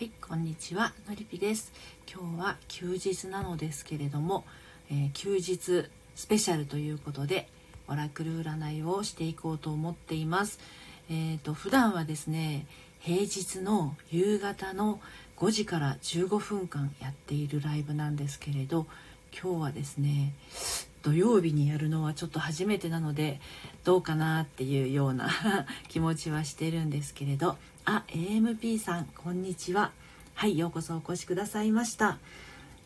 はい、こんにちは、のりぴです。今日は休日なのですけれども、えー休日スペシャルということで、オラクル占いをしていこうと思っています。えっ、と、普段はですね、平日の夕方の5時から15分間やっているライブなんですけれど、今日はですね、土曜日にやるのはちょっと初めてなのでどうかなっていうような 気持ちはしてるんですけれどあ AMP さんこんにちは。はいようこそお越しくださいました。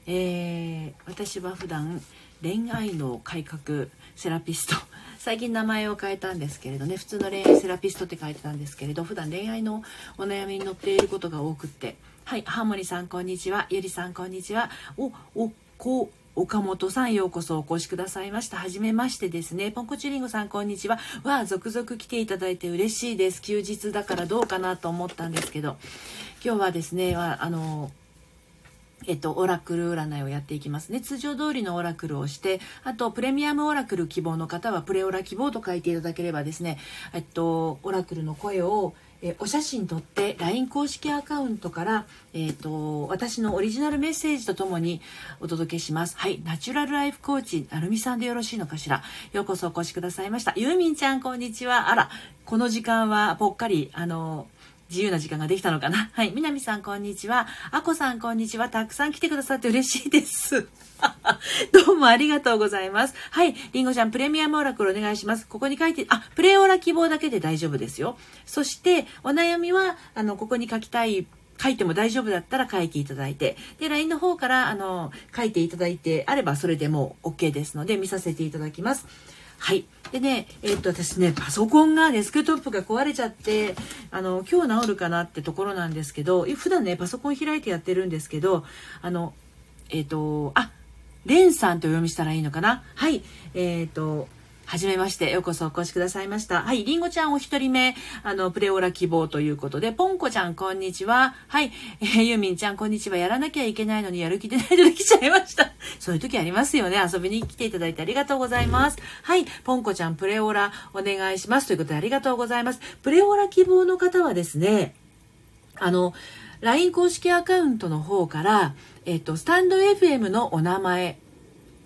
えー私は普段恋愛の改革セラピスト。最近名前を変えたんですけれどね普通の恋愛セラピストって書いてたんですけれど普段恋愛のお悩みに載っていることが多くって。はいハーモニーさんこんにちは。ゆりさんこんにちは。おおこ岡本さんようこそお越しくださいました。はじめましてですね。ポンコチリンゴさんこんにちは。わあ、続々来ていただいて嬉しいです。休日だからどうかなと思ったんですけど、今日はですね、あの、えっと、オラクル占いをやっていきますね。通常通りのオラクルをして、あと、プレミアムオラクル希望の方は、プレオラ希望と書いていただければですね、えっと、オラクルの声を、えお写真撮って LINE 公式アカウントから、えー、と私のオリジナルメッセージとともにお届けします。はいナチュラルライフコーチなるみさんでよろしいのかしら。ようこそお越しくださいました。ゆうみんちゃんこんにちは。あらこの時間はぽっかりあの自由な時間ができたのかな？はい。みなみさん、こんにちは。あこさん、こんにちは。たくさん来てくださって嬉しいです。どうもありがとうございます。はい。りんごちゃん、プレミアムオラクルお願いします。ここに書いて、あ、プレオラ希望だけで大丈夫ですよ。そして、お悩みは、あの、ここに書きたい書いても大丈夫だったら書いていただいて、で、LINE の方から、あの、書いていただいてあれば、それでもう OK ですので、見させていただきます。はい。でね、えっと、私ね、パソコンがデスクトップが壊れちゃって、あの、今日治るかなってところなんですけど、普段ね、パソコン開いてやってるんですけど、あの、えっと、あ、レンさんとお読みしたらいいのかな？はい。えっと、はじめまして、ようこそお越しくださいました。はい、りんごちゃんお一人目、あの、プレオラ希望ということで、ポンコちゃんこんにちは。はい、えー、ゆみんちゃんこんにちは。やらなきゃいけないのにやる気でないので来ちゃいました。そういう時ありますよね。遊びに来ていただいてありがとうございます。はい、ポンコちゃんプレオラお願いします。ということでありがとうございます。プレオラ希望の方はですね、あの、LINE 公式アカウントの方から、えっ、と、スタンド FM のお名前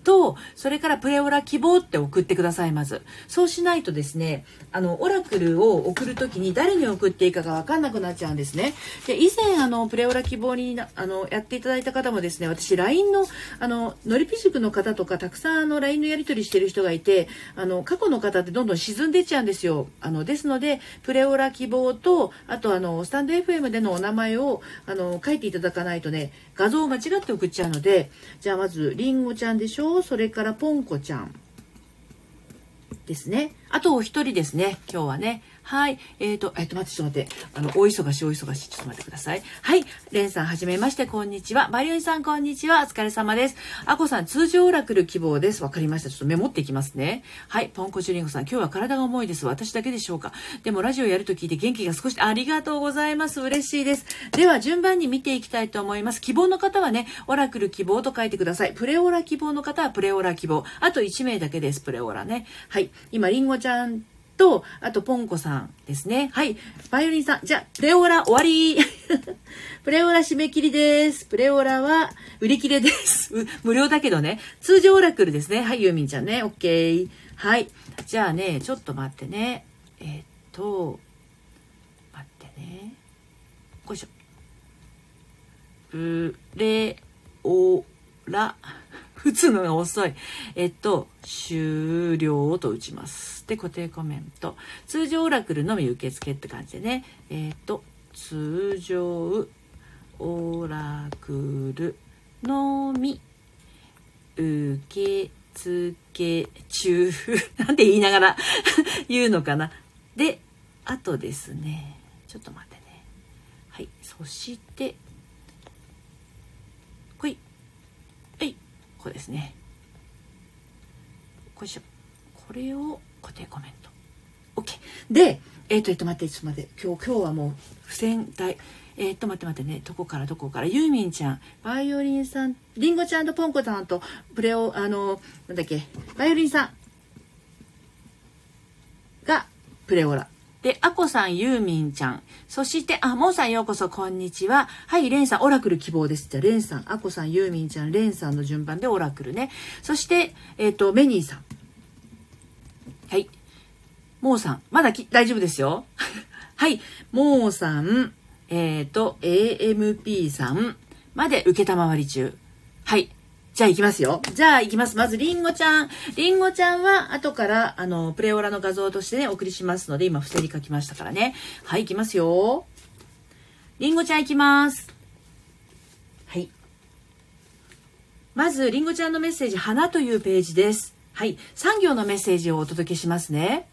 と、それからプレオラ希望って送ってください、まず。そうしないとですね、あの、オラクルを送るときに誰に送っていいかがわかんなくなっちゃうんですね。で、以前、あの、プレオラ希望に、あの、やっていただいた方もですね、私、LINE の、あの、のりぴ塾の方とか、たくさん、あの、LINE のやり取りしてる人がいて、あの、過去の方ってどんどん沈んでっちゃうんですよ。あの、ですので、プレオラ希望と、あと、あの、スタンド FM でのお名前を、あの、書いていただかないとね、画像を間違って送っちゃうので、じゃあ、まず、りんごちゃんでしょそれから、ポンコちゃん。ですね。あとお一人ですね。今日はね。はい。えっ、ー、と、えっ、と、待って、ちょっと待って。あの、お忙しい、お忙しい。ちょっと待ってください。はい。レンさん、はじめまして、こんにちは。バリオンさん、こんにちは。お疲れ様です。アコさん、通常オラクル希望です。わかりました。ちょっとメモっていきますね。はい。ポンコチュリンゴさん、今日は体が重いです。私だけでしょうか。でも、ラジオやると聞いて元気が少し、ありがとうございます。嬉しいです。では、順番に見ていきたいと思います。希望の方はね、オラクル希望と書いてください。プレオラ希望の方は、プレオラ希望。あと1名だけです。プレオラね。はい。今、リンゴちゃん、と、あと、ポンコさんですね。はい。バイオリンさん。じゃあ、プレオーラ終わり プレオーラ締め切りです。プレオーラは売り切れです。無料だけどね。通常オラクルですね。はい、ユーミンちゃんね。オッケー。はい。じゃあね、ちょっと待ってね。えー、っと、待ってね。よいしょ。プレオラ。打つのが遅い。えっと、終了と打ちます。で、固定コメント。通常オラクルのみ受付って感じでね。えっと、通常オラクルのみ受付中。なんて言いながら 言うのかな。で、あとですね。ちょっと待ってね。はい。そして、ほい。はい。こうですね。こいしょ。これを固定コメント。OK。で、えっ、ー、と、えっ、ー、と、待って、ちょっと待って。今日、今日はもう、付箋台。えっ、ー、と、待って待ってね。どこからどこから。ユーミンちゃん、バイオリンさん、リンゴちゃんとポンコさんと、プレオ、あの、なんだっけ、バイオリンさんが、プレオラ。で、あこさん、ゆうみんちゃん。そして、あ、もうさんようこそ、こんにちは。はい、れんさん、オラクル希望です。じゃあ、れんさん、あこさん、ゆうみんちゃん、れんさんの順番でオラクルね。そして、えっ、ー、と、メニーさん。はい。もうさん、まだき大丈夫ですよ。はい、もうさん、えっ、ー、と、AMP さんまで受けたまわり中。はい。じゃあ行きますよ。じゃあ行きます。まず、りんごちゃん。りんごちゃんは後から、あの、プレオラの画像としてね、お送りしますので、今、伏せり書きましたからね。はい、行きますよ。りんごちゃん行きます。はい。まず、りんごちゃんのメッセージ、花というページです。はい。産業のメッセージをお届けしますね。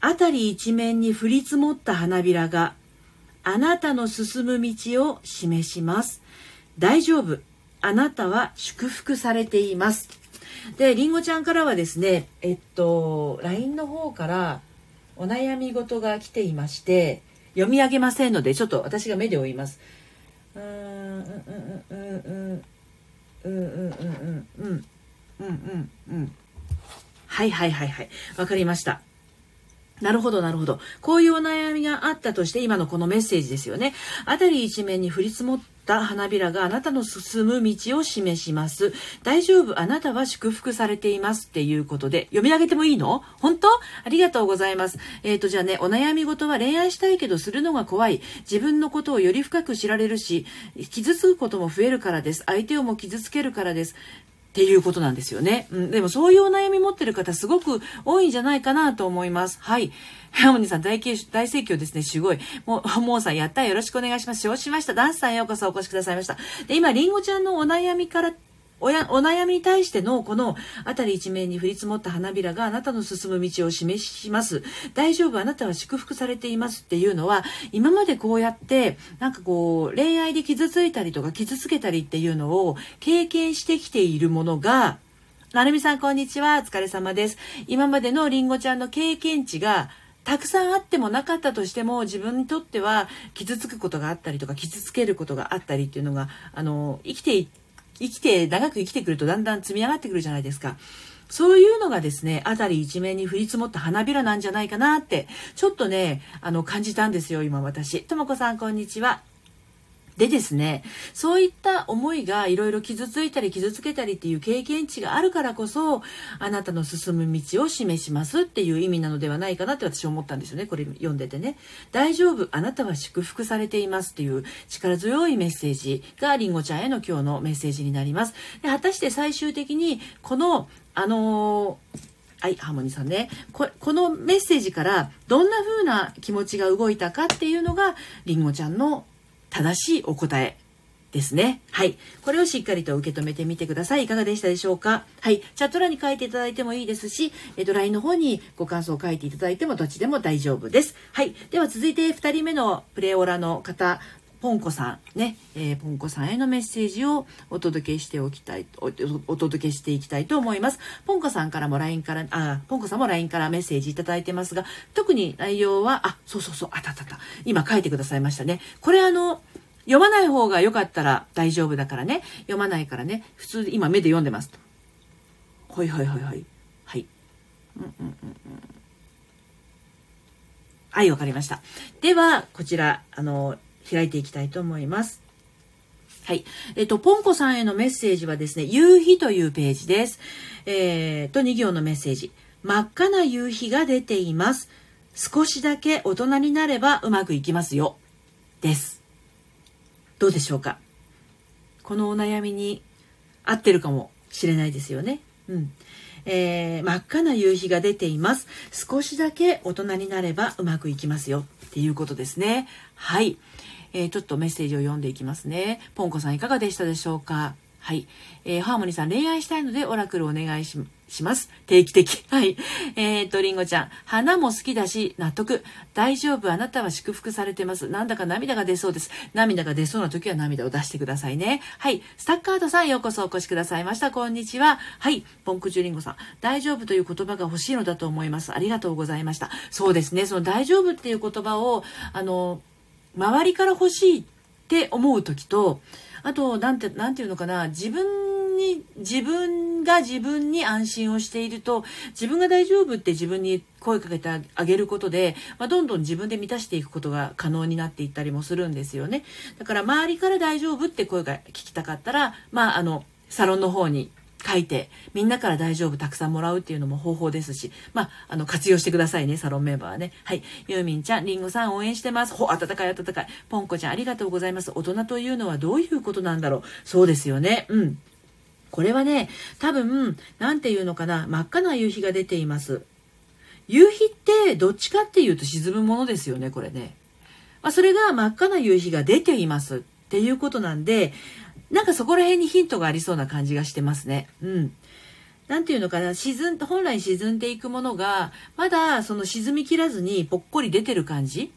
辺り一面に降り積もった花びらが、あなたの進む道を示します。大丈夫。あなたは祝福されています。で、りんごちゃんからはですね、えっと、LINE の方からお悩み事が来ていまして、読み上げませんので、ちょっと私が目で追います。うん、うん、うん、うん、うん、うん、うん、うん、うん、うん、うん、うん、うん。はいはいはいはい。わかりました。なるほど、なるほど。こういうお悩みがあったとして、今のこのメッセージですよね。辺り一面に降り積もった花びらがあなたの進む道を示します。大丈夫、あなたは祝福されていますっていうことで、読み上げてもいいの？本当？ありがとうございます。えっ、ー、と、じゃあね、お悩み事は恋愛したいけどするのが怖い。自分のことをより深く知られるし、傷つくことも増えるからです。相手をも傷つけるからです。っていうことなんですよね。うん、でもそういうお悩み持ってる方すごく多いんじゃないかなと思います。はい。ハモニさん大大盛況ですね。すごい。もう、もうさんやったよろしくお願いします。承知しました。ダンスさんようこそお越しくださいました。で、今、りんごちゃんのお悩みからおやお悩みに対してのこの辺り一面に降り積もった花びらがあなたの進む道を示します。大丈夫、あなたは祝福されていますっていうのは、今までこうやって、なんかこう、恋愛で傷ついたりとか傷つけたりっていうのを経験してきているものが、なるみさんこんにちは。お疲れ様です。今までのりんごちゃんの経験値が、たくさんあってもなかったとしても自分にとっては傷つくことがあったりとか傷つけることがあったりっていうのがあの生きていって生きて、長く生きてくるとだんだん積み上がってくるじゃないですか。そういうのがですね、辺り一面に降り積もった花びらなんじゃないかなって、ちょっとね、あの、感じたんですよ、今私。ともこさん、こんにちは。でですね、そういった思いがいろいろ傷ついたり傷つけたりっていう経験値があるからこそ、あなたの進む道を示しますっていう意味なのではないかなって私思ったんですよね。これ読んでてね。大丈夫、あなたは祝福されていますっていう力強いメッセージがりんごちゃんへの今日のメッセージになります。で果たして最終的にこの、あのーはい、ハーモニーさんね。ここのメッセージからどんな風な気持ちが動いたかっていうのが、りんごちゃんの正しいお答えですね。はい。これをしっかりと受け止めてみてください。いかがでしたでしょうか？はい。チャット欄に書いていただいてもいいですし、えっと、LINE の方にご感想を書いていただいてもどっちでも大丈夫です。はい。では続いて2人目のプレオラの方、ポンコさんね、えー、ポンコさんへのメッセージをお届けしておきたいお、お届けしていきたいと思います。ポンコさんからも LINE から、あ、ポンコさんも LINE からメッセージいただいてますが、特に内容は、あ、そうそうそう、あたたた。今書いてくださいましたね。これあの、読まない方が良かったら大丈夫だからね。読まないからね。普通、今目で読んでますと。はいはいはいはい。はい。うんうんうんうん。はい、わかりました。では、こちら、あの、開いていきたいと思います。はい。えっと、ポンコさんへのメッセージはですね、夕日というページです。えー、と、2行のメッセージ。真っ赤な夕日が出ています。少しだけ大人になればうまくいきますよ。です。どうでしょうか？このお悩みに合ってるかもしれないですよね。うん。えー、真っ赤な夕日が出ています。少しだけ大人になればうまくいきますよっていうことですね。はい。えー、ちょっとメッセージを読んでいきますね。ポンコさんいかがでしたでしょうか？はい。えー、ハーモニーさん、恋愛したいのでオラクルお願いします。定期的。はい。えー、っと、りんごちゃん。花も好きだし、納得。大丈夫。あなたは祝福されてます。なんだか涙が出そうです。涙が出そうな時は涙を出してくださいね。はい。スタッカードさん、ようこそお越しくださいました。こんにちは。はい。ポンクジュリンゴさん。大丈夫という言葉が欲しいのだと思います。ありがとうございました。そうですね。その大丈夫っていう言葉を、あの、周りから欲しいって思う時と、あと、なんて、なんていうのかな、自分に、自分が自分に安心をしていると、自分が大丈夫って自分に声かけてあげることで、まあ、どんどん自分で満たしていくことが可能になっていったりもするんですよね。だから周りから大丈夫って声が聞きたかったら、まあ、あの、サロンの方に書いて、みんなから大丈夫たくさんもらうっていうのも方法ですし、まあ、あの、活用してくださいね、サロンメンバーはね。はい。ユーミンちゃん、リンゴさん応援してます。ほ、温かい温かい。ポンコちゃん、ありがとうございます。大人というのはどういうことなんだろう。そうですよね。うん。これはね、多分、なんていうのかな、真っ赤な夕日が出ています。夕日ってどっちかっていうと沈むものですよね、これね。まあ、それが真っ赤な夕日が出ていますっていうことなんで、なんかそこら辺にヒントがありそうな感じがしてますね。うん。なんていうのかな、沈ん、本来沈んでいくものが、まだその沈みきらずにぽっこり出てる感じ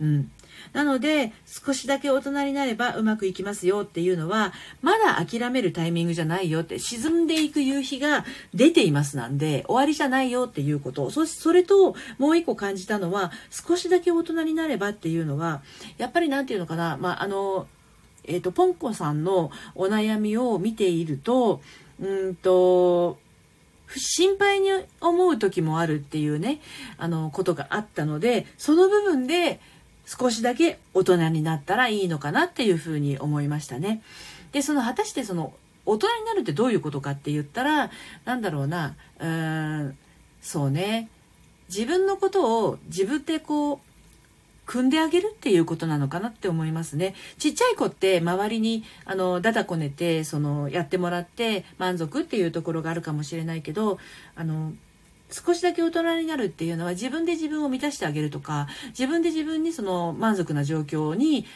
うん。なので、少しだけ大人になればうまくいきますよっていうのは、まだ諦めるタイミングじゃないよって、沈んでいく夕日が出ていますなんで、終わりじゃないよっていうこと。そしてそれと、もう一個感じたのは、少しだけ大人になればっていうのは、やっぱりなんていうのかな、まあ、あの、えっ、ー、と、ポンコさんのお悩みを見ていると、うんと、心配に思う時もあるっていうね、あの、ことがあったので、その部分で少しだけ大人になったらいいのかなっていうふうに思いましたね。で、その果たしてその大人になるってどういうことかって言ったら、なんだろうな、うーん、そうね、自分のことを自分でこう、組んであげるっていうことなのかなって思いますね。ちっちゃい子って周りにあのだだこねてそのやってもらって満足っていうところがあるかもしれないけどあの少しだけ大人になるっていうのは自分で自分を満たしてあげるとか自分で自分にその満足な状況に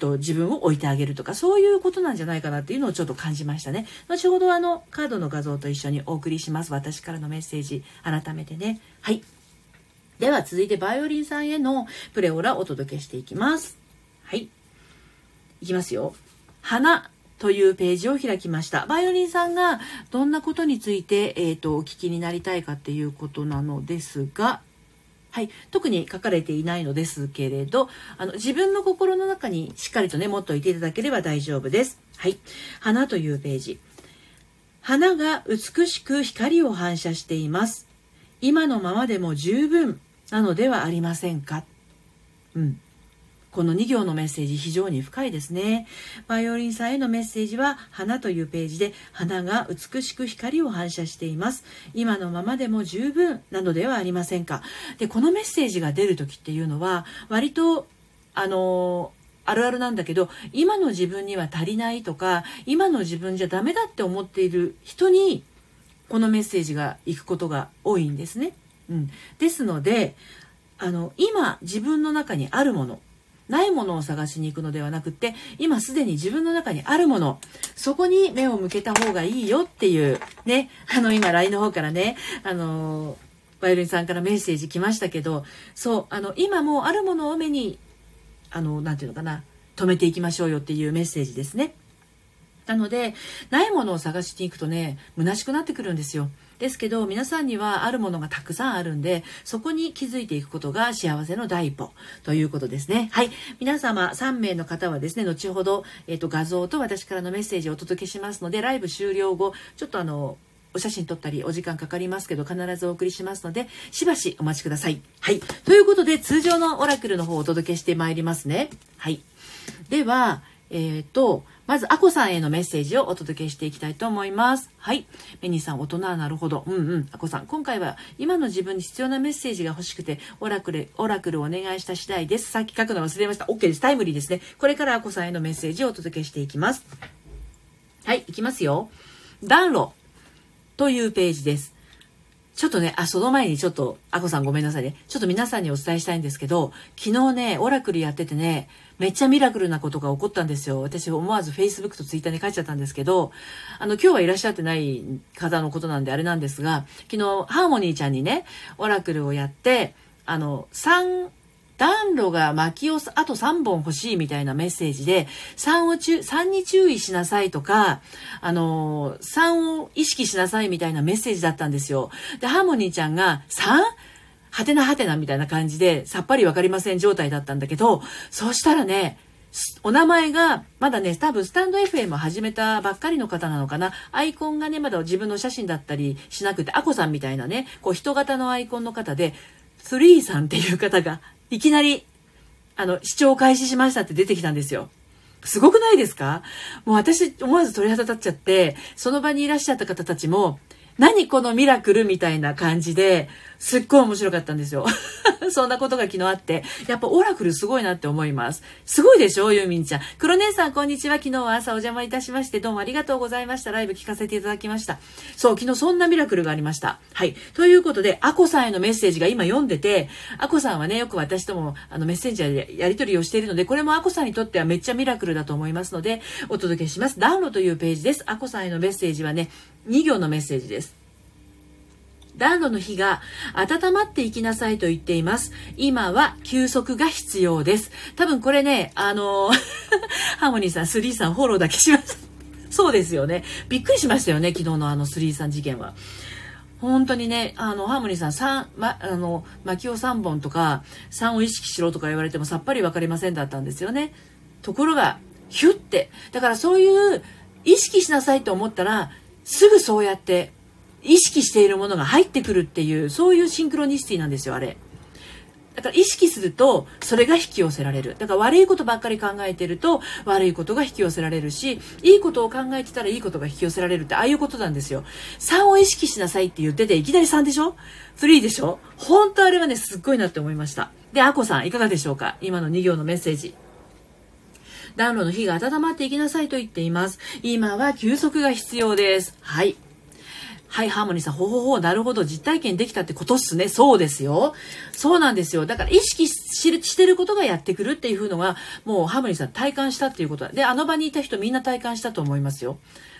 と自分を置いてあげるとかそういうことなんじゃないかなっていうのをちょっと感じましたね。後ほどあのカードの画像と一緒にお送りします。私からのメッセージ改めてね。はい。では続いてバイオリンさんへのプレオラをお届けしていきます。はい。いきますよ。花というページを開きました。バイオリンさんがどんなことについて、えっ、ー、と、お聞きになりたいかっていうことなのですが、はい、特に書かれていないのですけれど、あの自分の心の中にしっかりとね、持っておいていただければ大丈夫です。はい。花というページ。花が美しく光を反射しています。今のままでも十分なのではありませんか？うん。この2行のメッセージ非常に深いですね。バイオリンさんへのメッセージは花というページで花が美しく光を反射しています。今のままでも十分なのではありませんか？で、このメッセージが出る時っていうのは割とあのあるあるなんだけど今の自分には足りないとか今の自分じゃダメだって思っている人にこのメッセージが行くことが多いんですね。うん、ですのであの今自分の中にあるものないものを探しに行くのではなくて今すでに自分の中にあるものそこに目を向けた方がいいよっていうねあの今 LINE の方からねあのバイオリンさんからメッセージ来ましたけどそうあの今もうあるものを目にあの何て言うのかな止めていきましょうよっていうメッセージですね。なのでないものを探しに行くとね虚しくなってくるんですよ。ですけど皆さんにはあるものがたくさんあるんでそこに気づいていくことが幸せの第一歩ということですね。はい。皆様3名の方はですね後ほど、えーと、画像と私からのメッセージをお届けしますのでライブ終了後ちょっとあのお写真撮ったりお時間かかりますけど必ずお送りしますのでしばしお待ちください。はい。ということで通常のオラクルの方をお届けしてまいりますね。はい。ではえっ、ー、とまず、アコさんへのメッセージをお届けしていきたいと思います。はい。メニーさん、大人はなるほど。うんうん。アコさん、今回は今の自分に必要なメッセージが欲しくて、オラクル、オラクルお願いした次第です。さっき書くの忘れました。OK です。タイムリーですね。これからアコさんへのメッセージをお届けしていきます。はい、いきますよ。暖炉というページです。ちょっとね、あ、その前にちょっと、アコさんごめんなさいね。ちょっと皆さんにお伝えしたいんですけど、昨日ね、オラクルやっててね、めっちゃミラクルなことが起こったんですよ。私思わず Facebook と Twitter に書いちゃったんですけど、あの、今日はいらっしゃってない方のことなんであれなんですが、昨日、ハーモニーちゃんにね、オラクルをやって、あの、3、暖炉が薪をあと3本欲しいみたいなメッセージで、3を中、3に注意しなさいとか、あの、3を意識しなさいみたいなメッセージだったんですよ。で、ハーモニーちゃんが 3? はてなはてなみたいな感じで、さっぱりわかりません状態だったんだけど、そうしたらね、お名前が、まだね、多分スタンド FM を始めたばっかりの方なのかな。アイコンがね、まだ自分の写真だったりしなくて、アコさんみたいなね、こう人型のアイコンの方で、スリーさんっていう方が、いきなり、あの、視聴開始しましたって出てきたんですよ。すごくないですか？もう私思わず鳥肌立っちゃって、その場にいらっしゃった方たちも、何このミラクルみたいな感じで、すっごい面白かったんですよ。そんなことが昨日あって、やっぱオラクルすごいなって思います。すごいでしょユーミンちゃん。黒姉さんこんにちは。昨日は朝お邪魔いたしまして、どうもありがとうございました。ライブ聞かせていただきました。そう、昨日そんなミラクルがありました。はい。ということで、アコさんへのメッセージが今読んでて、アコさんはね、よく私ともあのメッセンジャーでやり取りをしているので、これもアコさんにとってはめっちゃミラクルだと思いますので、お届けします。ダウンロというページです。アコさんへのメッセージはね、2行のメッセージです。暖炉の火が温まっていきなさいと言っています。今は休息が必要です。多分これね、あの、ハーモニーさん、スリーさんフォローだけしました。そうですよね。びっくりしましたよね、昨日のあのスリーさん事件は。本当にね、あの、ハーモニーさん、三、ま、あの、巻きを3本とか、3を意識しろとか言われてもさっぱり分かりませんだったんですよね。ところが、ヒュッて。だからそういう、意識しなさいと思ったら、すぐそうやって意識しているものが入ってくるっていう、そういうシンクロニシティなんですよ、あれ。だから意識すると、それが引き寄せられる。だから悪いことばっかり考えてると、悪いことが引き寄せられるし、いいことを考えてたらいいことが引き寄せられるって、ああいうことなんですよ。3を意識しなさいって言ってて、いきなり3でしょ ?3 でしょ？本当あれはね、すっごいなって思いました。で、アコさん、いかがでしょうか？今の2行のメッセージ。暖炉の火が温まっていきなさいと言っています。今は休息が必要です。はい。はい、ハーモニーさん、ほほほ、なるほど、実体験できたってことっすね。そうですよ。そうなんですよ。だから意識してることがやってくるっていうのが、もうハーモニーさん体感したっていうこと。で、あの場にいた人みんな体感したと思いますよ。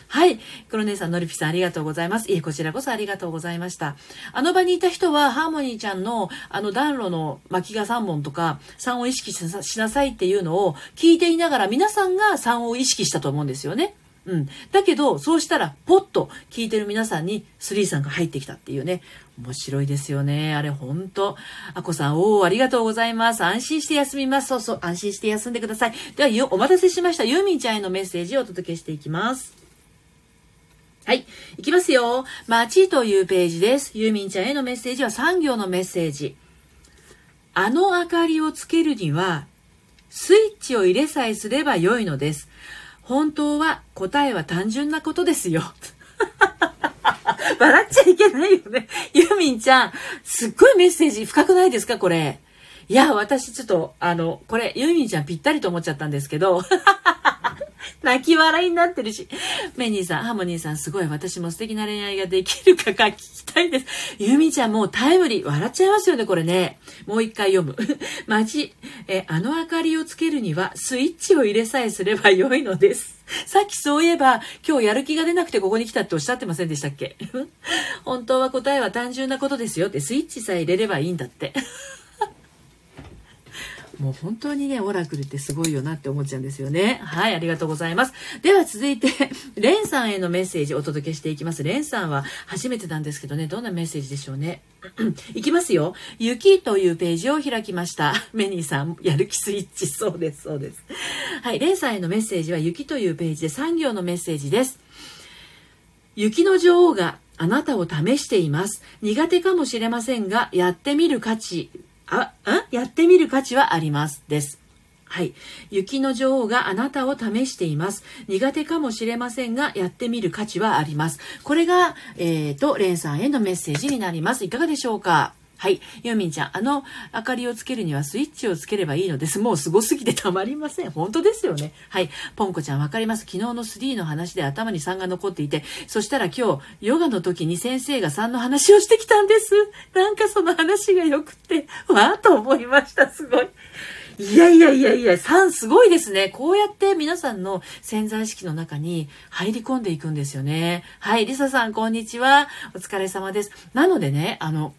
はい。黒姉さん、のりぴさん、ありがとうございます。いえ、こちらこそありがとうございました。あの場にいた人は、ハーモニーちゃんの、あの暖炉の巻きが3本とか、3を意識しなさいっていうのを聞いていながら、皆さんが3を意識したと思うんですよね。うん。だけど、そうしたら、ポッと聞いてる皆さんに、スリーさんが入ってきたっていうね。面白いですよね。あれ、ほんと。あこさん、おー、ありがとうございます。安心して休みます。そうそう、安心して休んでください。では、お待たせしました。ユーミンちゃんへのメッセージをお届けしていきます。はい。いきますよ。街というページです。ユーミンちゃんへのメッセージは3行のメッセージ。あの明かりをつけるには、スイッチを入れさえすれば良いのです。本当は答えは単純なことですよ。笑っちゃいけないよね。ユーミンちゃん、すっごいメッセージ深くないですか？これ。いや、私ちょっと、あの、これ、ユーミンちゃんぴったりと思っちゃったんですけど。泣き笑いになってるし。メニーさん、ハモニーさん、すごい私も素敵な恋愛ができるかが聞きたいです。ユミちゃんもうタイムリー。笑っちゃいますよね、これね。もう一回読む。マジ、え、あの明かりをつけるにはスイッチを入れさえすれば良いのです。さっきそういえば、今日やる気が出なくてここに来たっておっしゃってませんでしたっけ？本当は答えは単純なことですよって、スイッチさえ入れればいいんだって。もう本当にね、オラクルってすごいよなって思っちゃうんですよね。はい、ありがとうございます。では続いて、レンさんへのメッセージお届けしていきます。レンさんは初めてなんですけどね、どんなメッセージでしょうね。いきますよ。雪というページを開きました。メニーさん、やる気スイッチ。そうです、そうです。はい、レンさんへのメッセージは雪というページで3行のメッセージです。雪の女王があなたを試しています。苦手かもしれませんが、やってみる価値あ、あやってみる価値はあります。です。はい。雪の女王があなたを試しています。苦手かもしれませんが、やってみる価値はあります。これが、えっ、ー、と、レンさんへのメッセージになります。いかがでしょうか？はい。ユーミンちゃん、あの明かりをつけるにはスイッチをつければいいのです。もうすごすぎてたまりません。本当ですよね。はい。ポンコちゃんわかります。昨日の3の話で頭に3が残っていて、そしたら今日、ヨガの時に先生が3の話をしてきたんです。なんかその話が良くて、わーと思いました。すごい。いやいやいやいや、3すごいですね。こうやって皆さんの潜在意識の中に入り込んでいくんですよね。はい。リサさん、こんにちは。お疲れ様です。なのでね、あの、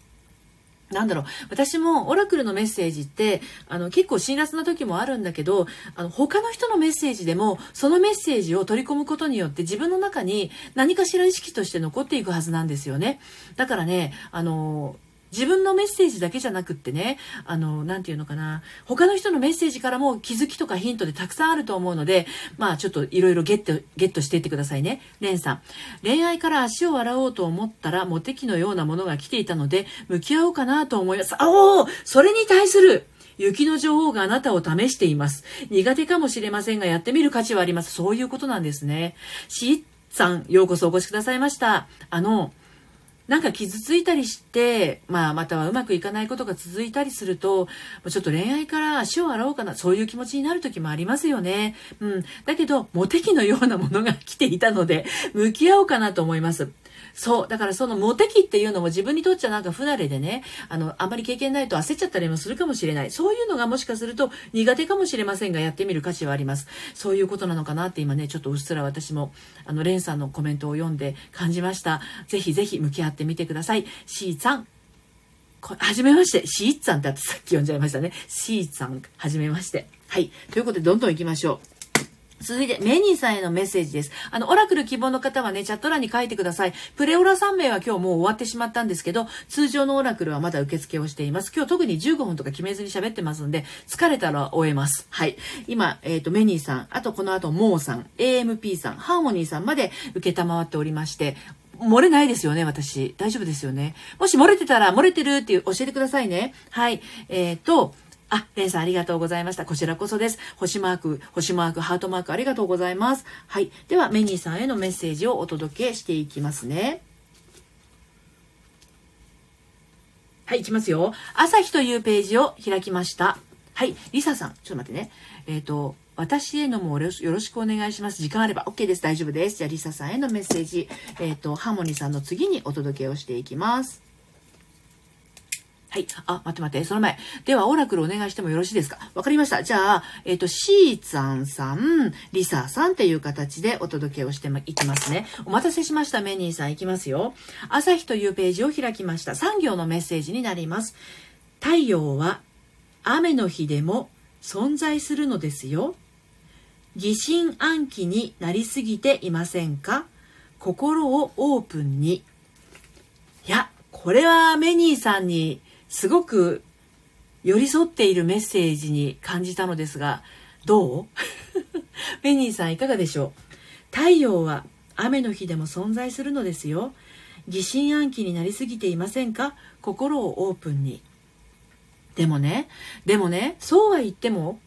なんだろう。私もオラクルのメッセージってあの結構辛辣な時もあるんだけどあの他の人のメッセージでもそのメッセージを取り込むことによって自分の中に何かしら意識として残っていくはずなんですよね。だからねあの自分のメッセージだけじゃなくってね、あの、なんていうのかな、他の人のメッセージからも気づきとかヒントでたくさんあると思うので、まあちょっといろいろゲット、ゲットしていってくださいね。レンさん。恋愛から足を洗おうと思ったら、モテ期のようなものが来ていたので、向き合おうかなと思います。あおそれに対する雪の女王があなたを試しています。苦手かもしれませんが、やってみる価値はあります。そういうことなんですね。しーさん、ようこそお越しくださいました。あの、なんか傷ついたりして、まあ、またはうまくいかないことが続いたりすると、ちょっと恋愛から足を洗おうかな、そういう気持ちになる時もありますよね。うん。だけど、モテ期のようなものが来ていたので、向き合おうかなと思います。そう。だからそのモテ期っていうのも自分にとっちゃなんか不慣れでね、あの、あんまり経験ないと焦っちゃったりもするかもしれない。そういうのがもしかすると苦手かもしれませんが、やってみる価値はあります。そういうことなのかなって今ね、ちょっとうっすら私も、あの、レンさんのコメントを読んで感じました。ぜひぜひ向き合ってみてください。シーさん。はじめまして。シーツさんってあってさっき読んじゃいましたね。シーさん、はじめまして。はい。ということで、どんどん行きましょう。続いて、メニーさんへのメッセージです。あの、オラクル希望の方はね、チャット欄に書いてください。プレオラ3名は今日もう終わってしまったんですけど、通常のオラクルはまだ受付をしています。今日特に15分とか決めずに喋ってますんで、疲れたら終えます。はい。今、えっ、ー、と、メニーさん、あとこの後、モーさん、AMP さん、ハーモニーさんまで受けたまわっておりまして、漏れないですよね、私。大丈夫ですよね。もし漏れてたら、漏れてるっていう教えてくださいね。はい。えっ、ー、と、あ、レンさんありがとうございました。こちらこそです。星マーク、星マーク、ハートマークありがとうございます。はい。では、メニーさんへのメッセージをお届けしていきますね。はい、いきますよ。朝日というページを開きました。はい、リサさん、ちょっと待ってね。えっ、ー、と、私へのもよろしくお願いします。時間あれば OK です。大丈夫です。じゃあ、リサさんへのメッセージ、えっ、ー、と、ハーモニーさんの次にお届けをしていきます。はい。あ、待って待って。その前。では、オラクルお願いしてもよろしいですか？わかりました。じゃあ、えっ、ー、と、シーツァンさん、リサさんっていう形でお届けをしていきますね。お待たせしました。メニーさんいきますよ。朝日というページを開きました。3行のメッセージになります。太陽は雨の日でも存在するのですよ。疑心暗鬼になりすぎていませんか？心をオープンに。いや、これはメニーさんにすごく寄り添っているメッセージに感じたのですが、どう？ベニーさんいかがでしょう？太陽は雨の日でも存在するのですよ。疑心暗鬼になりすぎていませんか？心をオープンに。でもね、でもね、そうは言っても、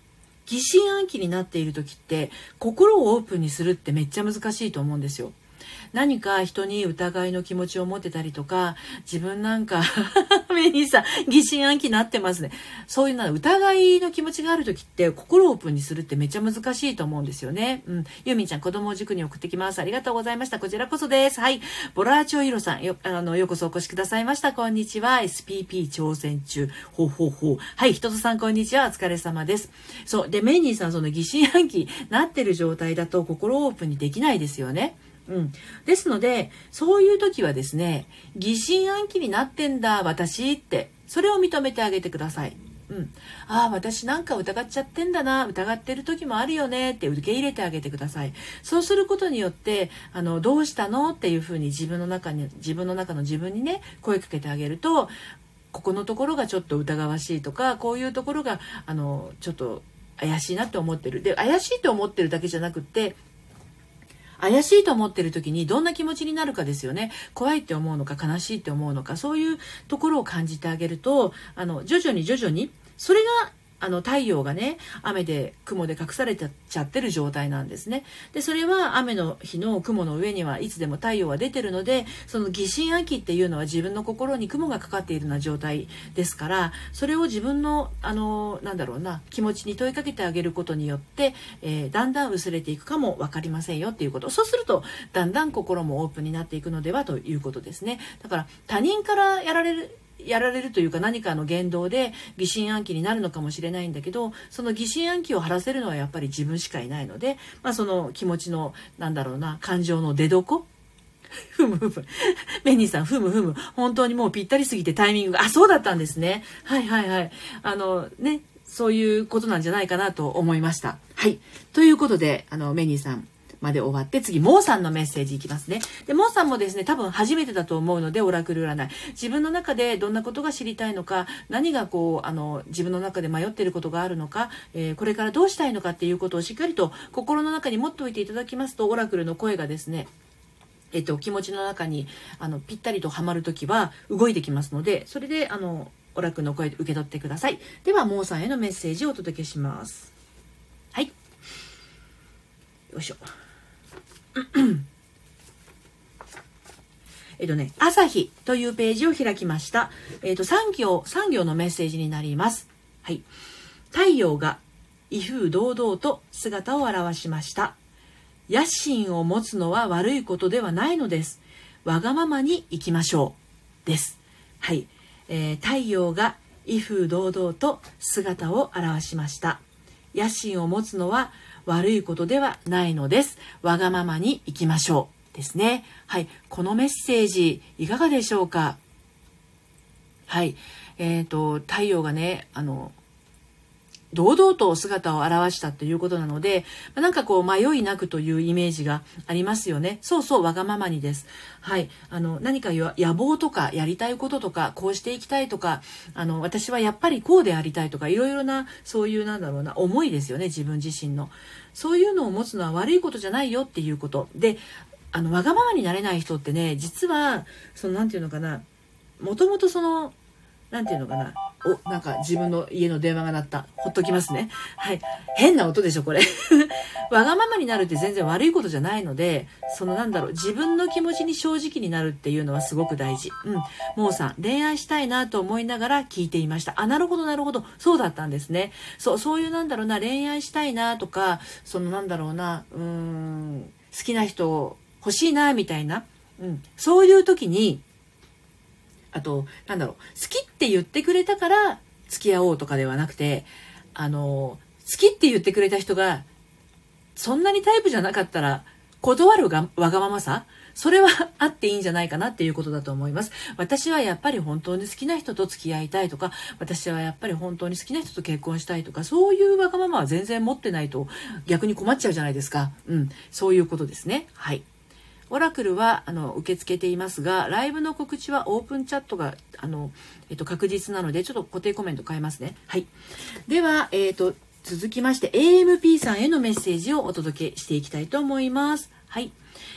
疑心暗鬼になっている時って、心をオープンにするってめっちゃ難しいと思うんですよ。何か人に疑いの気持ちを持ってたりとか、自分なんか 目にさ、疑心暗鬼になってますね。そういうな疑いの気持ちがある時って心をオープンにするってめっちゃ難しいと思うんですよね。うん。ゆみちゃん、子供を塾に送ってきます。ありがとうございました。こちらこそです。はい。ボラーチョイロさん、よ、あの、ようこそお越しくださいました。こんにちは。SPP 挑戦中。ほうほうほう。はい。ひととさん、こんにちは。お疲れ様です。そう。で、メイニーさん、その疑心暗鬼なってる状態だと心オープンにできないですよね。うん。ですので、そういう時はですね、疑心暗鬼になってんだ、私って、それを認めてあげてください。うん。ああ、私なんか疑っちゃってんだな、疑ってる時もあるよねって受け入れてあげてください。そうすることによって、あの、どうしたのっていうふうに自分の中に、自分の中の自分にね、声かけてあげると、ここのところがちょっと疑わしいとか、こういうところが、あの、ちょっと怪しいなって思ってる。で、怪しいと思ってるだけじゃなくって、怪しいと思ってる時にどんな気持ちになるかですよね。怖いって思うのか悲しいって思うのか、そういうところを感じてあげると、あの、徐々に徐々に、それがあの太陽がね雨で雲で隠されちゃってる状態なんですね。でそれは雨の日の雲の上にはいつでも太陽は出てるのでその疑心暗鬼っていうのは自分の心に雲がかかっているような状態ですからそれを自分のあのなんだろうな気持ちに問いかけてあげることによって、えー、だんだん薄れていくかも分かりませんよっていうこと。そうするとだんだん心もオープンになっていくのではということですね。だから他人からやられるやられるというか何かの言動で疑心暗鬼になるのかもしれないんだけどその疑心暗鬼を晴らせるのはやっぱり自分しかいないので、まあ、その気持ちのなんだろうな感情の出どこ？ふむふむ。メニーさん、ふむふむ。本当にもうぴったりすぎてタイミングが、あ、そうだったんですね。はいはいはい。あの、ね、そういうことなんじゃないかなと思いました。はい。ということで、あの、メニーさん、まで終わって、次、モーさんのメッセージいきますね。で、モーさんもですね、多分初めてだと思うので、オラクル占い。自分の中でどんなことが知りたいのか、何がこう、あの、自分の中で迷っていることがあるのか、えー、これからどうしたいのかっていうことをしっかりと心の中に持っておいていただきますと、オラクルの声がですね、えっと、気持ちの中にあのぴったりとはまるときは動いてきますのでそれであのオラクルの声受け取ってくださいではモーさんへのメッセージをお届けしますはいよいしょ えっとね、朝日というページを開きました。えっと、産業、産業のメッセージになります。はい。太陽が威風堂々と姿を現しました。野心を持つのは悪いことではないのです。わがままに行きましょう。です。はい。えー、太陽が威風堂々と姿を現しました。野心を持つのは悪いことではないのです。わがままに行きましょう。ですね。はい。このメッセージ、いかがでしょうか？はい。えっ、ー、と、太陽がね、あの、堂々と姿を現したということなので、なんかこう迷いなくというイメージがありますよね。そうそう、わがままにです。はい。あの、何か野望とかやりたいこととか、こうしていきたいとか、あの、私はやっぱりこうでありたいとか、いろいろな、そういうなんだろうな、思いですよね、自分自身の。そういうのを持つのは悪いことじゃないよっていうこと。で、あの、わがままになれない人ってね、実は、その、なんていうのかな、もともとその、なんていうのかな、お、なんか自分の家の電話が鳴った。ほっときますね。はい。変な音でしょ、これ。わがままになるって全然悪いことじゃないので、そのなんだろう、自分の気持ちに正直になるっていうのはすごく大事。うん。もうさん、恋愛したいなと思いながら聞いていました。あ、なるほど、なるほど。そうだったんですね。そう、そういうなんだろうな、恋愛したいなとか、そのなんだろうな、うーん、好きな人欲しいな、みたいな。うん。そういう時に、あと、なんだろう、好きって言ってくれたから付き合おうとかではなくて、あの、好きって言ってくれた人が、そんなにタイプじゃなかったら、断るがわがままさそれは あっていいんじゃないかなっていうことだと思います。私はやっぱり本当に好きな人と付き合いたいとか、私はやっぱり本当に好きな人と結婚したいとか、そういうわがままは全然持ってないと逆に困っちゃうじゃないですか。うん。そういうことですね。はい。オラクルはあの受け付けていますが、ライブの告知はオープンチャットがあの、えっと、確実なので、ちょっと固定コメント変えますね。はい。では、えっと、続きまして AMP さんへのメッセージをお届けしていきたいと思います。はい。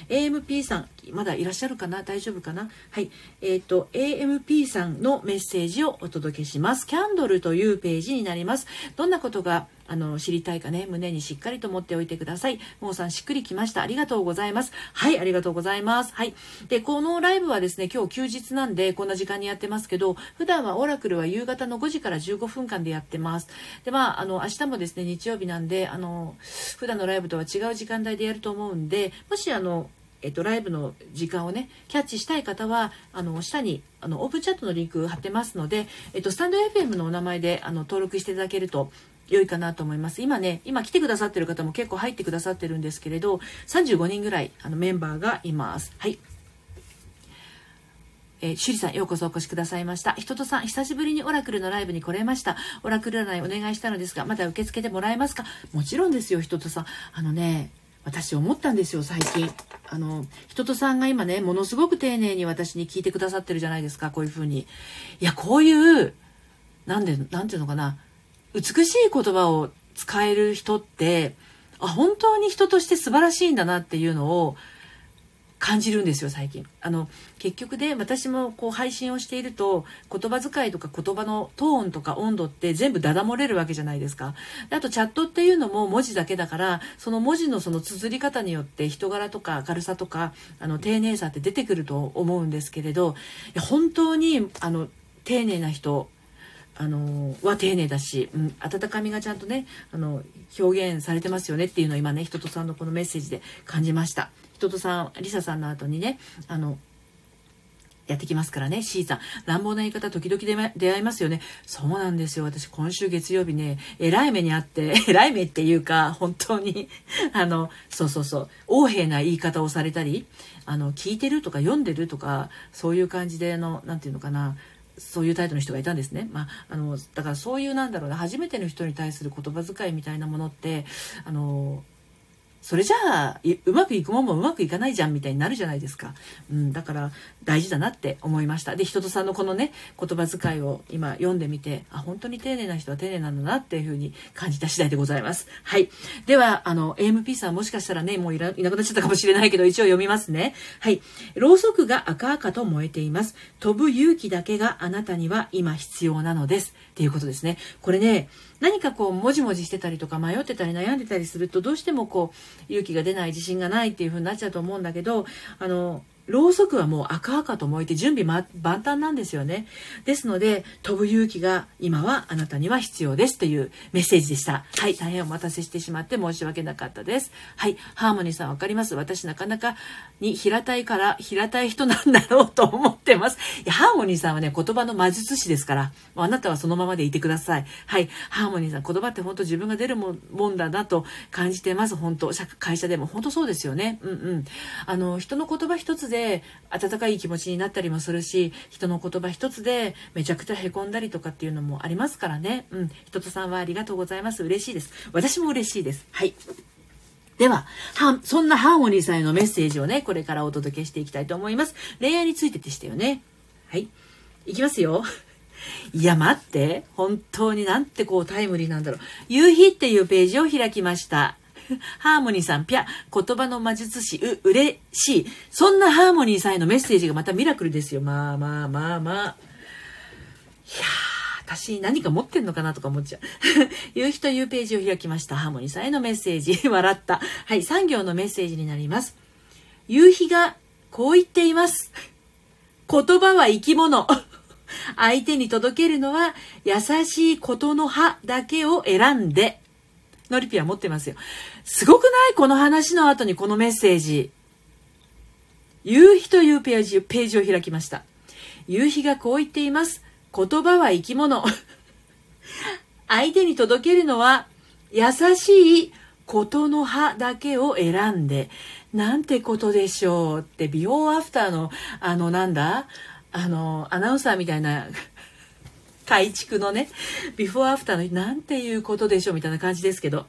AMP さん、まだいらっしゃるかな？大丈夫かな？はい。えっ、ー、と、AMP さんのメッセージをお届けします。キャンドルというページになります。どんなことがあの、知りたいかね、胸にしっかりと持っておいてください。もうさん、しっくりきました。ありがとうございます。はい、ありがとうございます。はい。で、このライブはですね、今日休日なんで、こんな時間にやってますけど、普段はオラクルは夕方の5時から15分間でやってます。で、まあ、あの、明日もですね、日曜日なんで、あの、普段のライブとは違う時間帯でやると思うんで、もしあの、えっと、ライブの時間をね、キャッチしたい方は、あの、下に、あの、オープンチャットのリンク貼ってますので、えっと、スタンド FM のお名前で、あの、登録していただけると、良いかなと思います。今ね、今来てくださってる方も結構入ってくださってるんですけれど、35人ぐらいあのメンバーがいます。はい。えー、シュリさん、ようこそお越しくださいました。人とさん、久しぶりにオラクルのライブに来れました。オラクル占いお願いしたのですが、まだ受け付けてもらえますか？もちろんですよ、人とさん。あのね、私思ったんですよ、最近。あの、人とさんが今ね、ものすごく丁寧に私に聞いてくださってるじゃないですか、こういうふうに。いや、こういう、なんで、なんていうのかな。美しい言葉を使える人って、あ、本当に人として素晴らしいんだなっていうのを感じるんですよ、最近。あの、結局で、私もこう配信をしていると、言葉遣いとか言葉のトーンとか温度って全部ダダ漏れるわけじゃないですか。あとチャットっていうのも文字だけだから、その文字のその綴り方によって人柄とか明るさとか、あの、丁寧さって出てくると思うんですけれど、本当に、あの、丁寧な人あのは丁寧だし、うん、温かみがちゃんとねあの表現されてますよねっていうのを今ね人とさんのこのメッセージで感じました人とさんりささんの後にねあのやってきますからね。C さん。乱暴な言い方、時々出会いますよね。そうなんですよ。私、今週月曜日ね、えらい目にあって、えらい目っていうか、本当に、あの、そうそうそう、横柄な言い方をされたり、あの、聞いてるとか読んでるとか、そういう感じで、あの、なんていうのかな、そういうタイプの人がいたんですね。まあ、あの、だからそういうなんだろうな、初めての人に対する言葉遣いみたいなものって、あの、それじゃあうまくいくもんもうまくいかないじゃんみたいになるじゃないですか、うん、だから大事だなって思いました。で人とさんのこのね言葉遣いを今読んでみてあ本当に丁寧な人は丁寧なんだなっていうふうに感じた次第でございます。はい。ではあの AMP さんもしかしたらねもういなくなっちゃったかもしれないけど一応読みますね。はい。ろうそくが赤々と燃えています。飛ぶ勇気だけがあなたには今必要なのです。っていうことですね。これね何かこうもじもじしてたりとか迷ってたり悩んでたりするとどうしてもこう勇気が出ない自信がないっていう風になっちゃうと思うんだけどあのろうそくはもう赤々と燃えて準備、ま、万端なんですよね。ですので、飛ぶ勇気が今はあなたには必要ですというメッセージでした。はい、大変お待たせしてしまって申し訳なかったです。はい、ハーモニーさんわかります？私なかなかに平たいから平たい人なんだろうと思ってます。いや、ハーモニーさんはね、言葉の魔術師ですから、あなたはそのままでいてください。はい、ハーモニーさん、言葉って本当自分が出るもんだなと感じてます。本当、会社でも本当そうですよね。うんうん。あの、人の言葉一つで温かい気持ちになったりもするし人の言葉一つでめちゃくちゃへこんだりとかっていうのもありますからねうん人とさんはありがとうございます嬉しいです私も嬉しいですはいでは、は、そんなハーモニーさんへのメッセージをね、これからお届けしていきたいと思います。恋愛についてでしたよね。はい。いきますよ。いや、待って。本当になんてこうタイムリーなんだろう。夕日っていうページを開きました。ハーモニーさん、ぴゃ、言葉の魔術師、う、嬉しい。そんなハーモニーさんへのメッセージがまたミラクルですよ。まあまあまあまあ。いやー、私何か持ってんのかなとか思っちゃう。夕日というページを開きました。ハーモニーさんへのメッセージ。笑った。はい、3行のメッセージになります。夕日がこう言っています。言葉は生き物。相手に届けるのは優しいことの葉だけを選んで。ノリピは持ってますよ。すごくない？この話の後にこのメッセージ。夕日というページ、ページを開きました。夕日がこう言っています。言葉は生き物。相手に届けるのは優しい言の葉だけを選んで、なんてことでしょうってビフォーアフターの、あのなんだ？あの、アナウンサーみたいな 改築のね、ビフォーアフターのなんていうことでしょうみたいな感じですけど。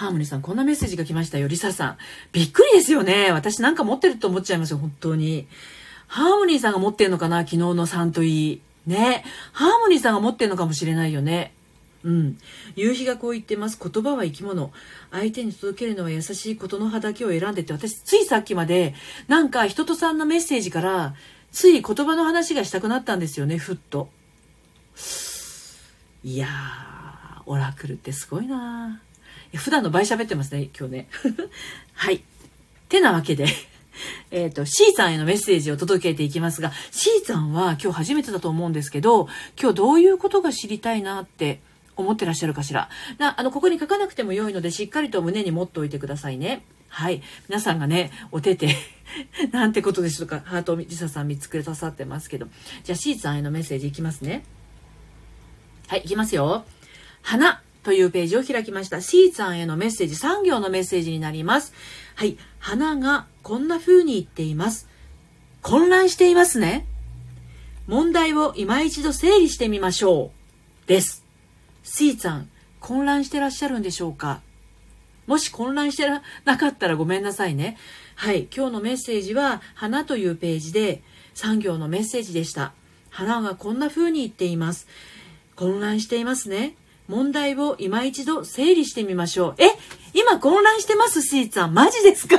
ハーモニーさん、こんなメッセージが来ましたよ。リサさん。びっくりですよね。私なんか持ってると思っちゃいますよ、本当に。ハーモニーさんが持ってんのかな昨日のサントイね。ハーモニーさんが持ってんのかもしれないよね。うん。夕日がこう言ってます。言葉は生き物。相手に届けるのは優しいことの葉だけを選んでって、私、ついさっきまで、なんか人とさんのメッセージから、つい言葉の話がしたくなったんですよね、ふっと。いやー、オラクルってすごいな普段の倍喋ってますね、今日ね。はい。てなわけで えっと、C さんへのメッセージを届けていきますが、C さんは今日初めてだと思うんですけど、今日どういうことが知りたいなって思ってらっしゃるかしら。なあの、ここに書かなくても良いので、しっかりと胸に持っておいてくださいね。はい。皆さんがね、お手て なんてことでしょうか。ハートリサさん見つくださってますけど。じゃあ、シーさんへのメッセージいきますね。はい、いきますよ。花というページを開きました。シーさんへのメッセージ、3行のメッセージになります。はい、花がこんな風に言っています。混乱していますね。問題を今一度整理してみましょう。です。シーさん、混乱してらっしゃるんでしょうか？もし混乱してなかったらごめんなさいね。はい、今日のメッセージは、花というページで3行のメッセージでした。花がこんな風に言っています。混乱していますね。問題を今一度整理してみましょう。え今混乱してます？シーツさん。マジですか？い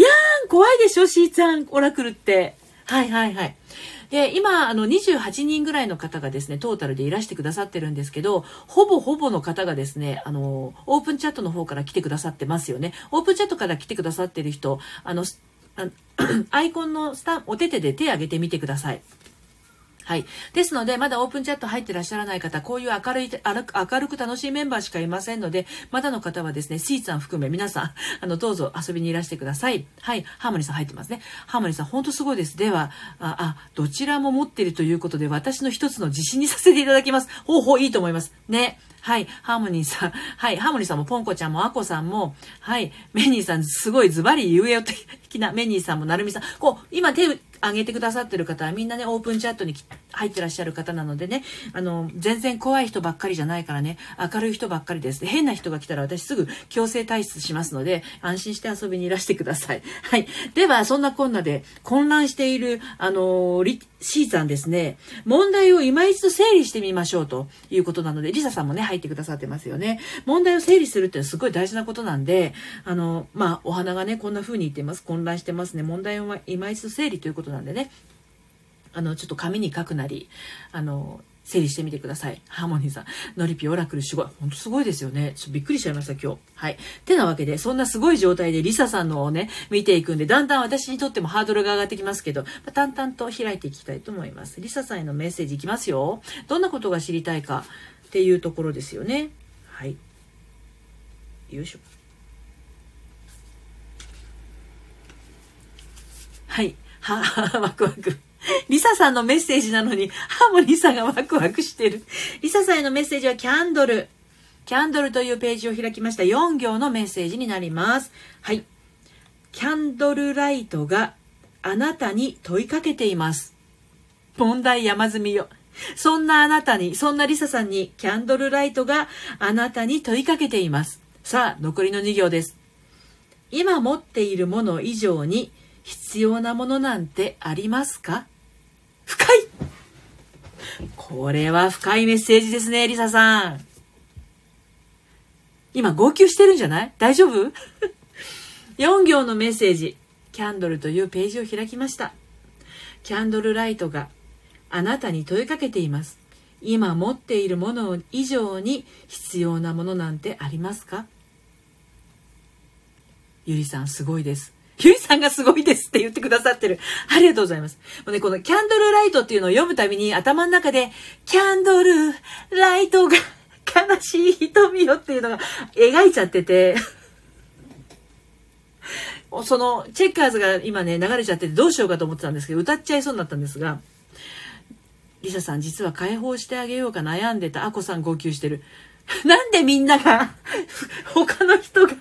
やーん、怖いでしょシーツさん、オラクルって。はいはいはい。で、今、あの、28人ぐらいの方がですね、トータルでいらしてくださってるんですけど、ほぼほぼの方がですね、あの、オープンチャットの方から来てくださってますよね。オープンチャットから来てくださってる人、あの、あアイコンのスタン、お手手で手挙げてみてください。はい。ですので、まだオープンチャット入ってらっしゃらない方、こういう明るい、明るく楽しいメンバーしかいませんので、まだの方はですね、シーツさん含め皆さん、あの、どうぞ遊びにいらしてください。はい。ハーモニーさん入ってますね。ハーモニーさん、ほんとすごいです。では、あ、あどちらも持ってるということで、私の一つの自信にさせていただきます。ほうほう、いいと思います。ね。はい。ハーモニーさん。はい。ハーモニーさんも、ポンコちゃんも、アコさんも、はい。メニーさん、すごいズバリ言えよってきなメニーさんもなるみさん。こう、今手挙げてくださってる方はみんなね、オープンチャットに入ってらっしゃる方なのでね、あの、全然怖い人ばっかりじゃないからね、明るい人ばっかりです。変な人が来たら私すぐ強制退出しますので、安心して遊びにいらしてください。はい。では、そんなこんなで混乱している、あの、リ、シーさんですね、問題を今一度整理してみましょうということなので、リサさんもね、入ってくださってますよね。問題を整理するってすごい大事なことなんで、あの、まあ、お花がね、こんな風に言ってます。混乱してますね。問題を今一度整理ということなんでね、あの、ちょっと紙に書くなり、あの、整理してみてください。ハーモニーさん。ノリピオラクルすごい。ほんとすごいですよね。ちょっとびっくりしちゃいました、今日。はい。てなわけで、そんなすごい状態でリサさんのをね、見ていくんで、だんだん私にとってもハードルが上がってきますけど、まあ、淡々と開いていきたいと思います。リサさんへのメッセージいきますよ。どんなことが知りたいかっていうところですよね。はい。よいしょ。はい。は、は ワクワク。リサさんのメッセージなのに、ハーモニーさんがワクワクしてる。リサさんへのメッセージはキャンドル。キャンドルというページを開きました4行のメッセージになります。はい。キャンドルライトがあなたに問いかけています。問題山積みよ。そんなあなたに、そんなリサさんにキャンドルライトがあなたに問いかけています。さあ、残りの2行です。今持っているもの以上に必要なものなんてありますか？深いこれは深いメッセージですね、リサさん。今、号泣してるんじゃない？大丈夫 ?4 行のメッセージ。キャンドルというページを開きました。キャンドルライトがあなたに問いかけています。今持っているもの以上に必要なものなんてありますか？ゆりさんすごいです。ゆいさんがすごいですって言ってくださってる。ありがとうございます。もうね、このキャンドルライトっていうのを読むたびに頭の中で、キャンドルライトが 悲しい瞳よっていうのが描いちゃってて、その、チェッカーズが今ね、流れちゃっててどうしようかと思ってたんですけど、歌っちゃいそうになったんですが、リサさん実は解放してあげようか悩んでた。アコさん号泣してる。なんでみんなが他の人が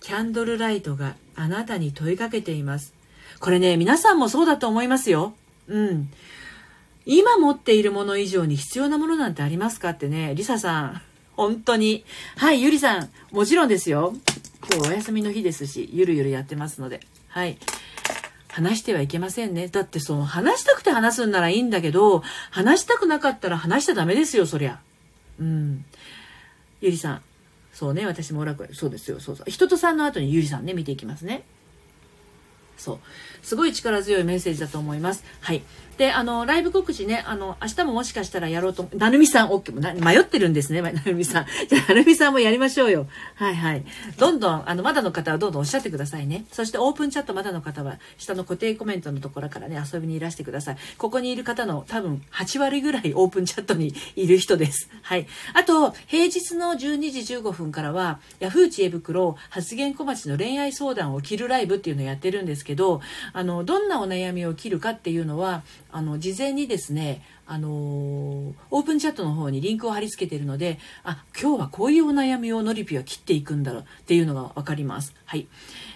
キャンドルライトがあなたに問いかけています。これね、皆さんもそうだと思いますよ。うん。今持っているもの以上に必要なものなんてありますかってね、リサさん、本当に。はい、ゆりさん、もちろんですよ。今日お休みの日ですし、ゆるゆるやってますので。はい。話してはいけませんね。だってその話したくて話すんならいいんだけど、話したくなかったら話しちゃダメですよ、そりゃ。うん。ゆりさん、そうね、私もオラクル、そうですよ、そうそう。人とさんの後にゆりさんね、見ていきますね。そう。すごい力強いメッセージだと思います。はい。で、あの、ライブ告知ね、あの、明日ももしかしたらやろうと、なるみさん、OK、迷ってるんですね、なるみさん。じゃあ、なるみさんもやりましょうよ。はいはい。どんどん、あの、まだの方はどんどんおっしゃってくださいね。そして、オープンチャットまだの方は、下の固定コメントのところからね、遊びにいらしてください。ここにいる方の多分、8割ぐらいオープンチャットにいる人です。はい。あと、平日の12時15分からは、ヤフー知恵袋発言小町の恋愛相談を切るライブっていうのをやってるんですけど、あの、どんなお悩みを切るかっていうのは、あの、事前にですね、あのー、オープンチャットの方にリンクを貼り付けているので、あ、今日はこういうお悩みをのりぴは切っていくんだろうっていうのがわかります。はい。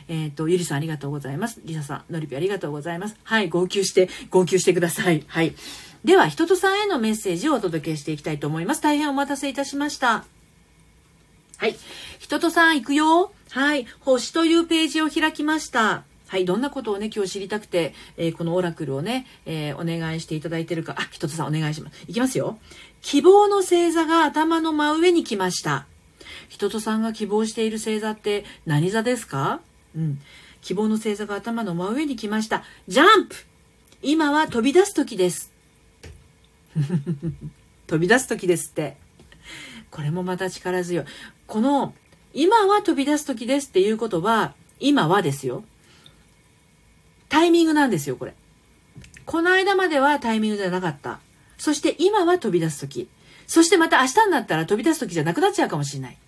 えっ、ー、と、ゆりさんありがとうございます。りささん、のりぴありがとうございます。はい、号泣して、号泣してください。はい。では、人とさんへのメッセージをお届けしていきたいと思います。大変お待たせいたしました。はい。人とさん行くよ。はい。星というページを開きました。はい、どんなことをね、今日知りたくて、えー、このオラクルをね、えー、お願いしていただいてるか、あ、ひとつさんお願いします。いきますよ。希望の星座が頭の真上に来ました。ひととさんが希望している星座って何座ですか？うん。希望の星座が頭の真上に来ました。ジャンプ今は飛び出す時です。飛び出す時ですって。これもまた力強い。この、今は飛び出す時ですっていうことは、今はですよ。タイミングなんですよ、これ。この間まではタイミングじゃなかった。そして今は飛び出す時。そしてまた明日になったら飛び出す時じゃなくなっちゃうかもしれない。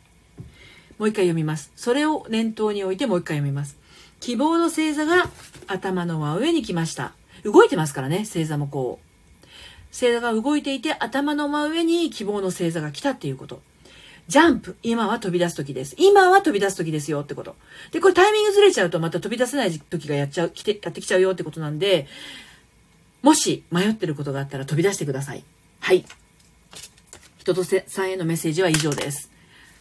もう一回読みます。それを念頭に置いてもう一回読みます。希望の星座が頭の真上に来ました。動いてますからね、星座もこう。星座が動いていて頭の真上に希望の星座が来たっていうこと。ジャンプ。今は飛び出す時です。今は飛び出す時ですよってこと。で、これタイミングずれちゃうとまた飛び出せない時がやっちゃう、来て、やってきちゃうよってことなんで、もし迷ってることがあったら飛び出してください。はい。人とさんへのメッセージは以上です。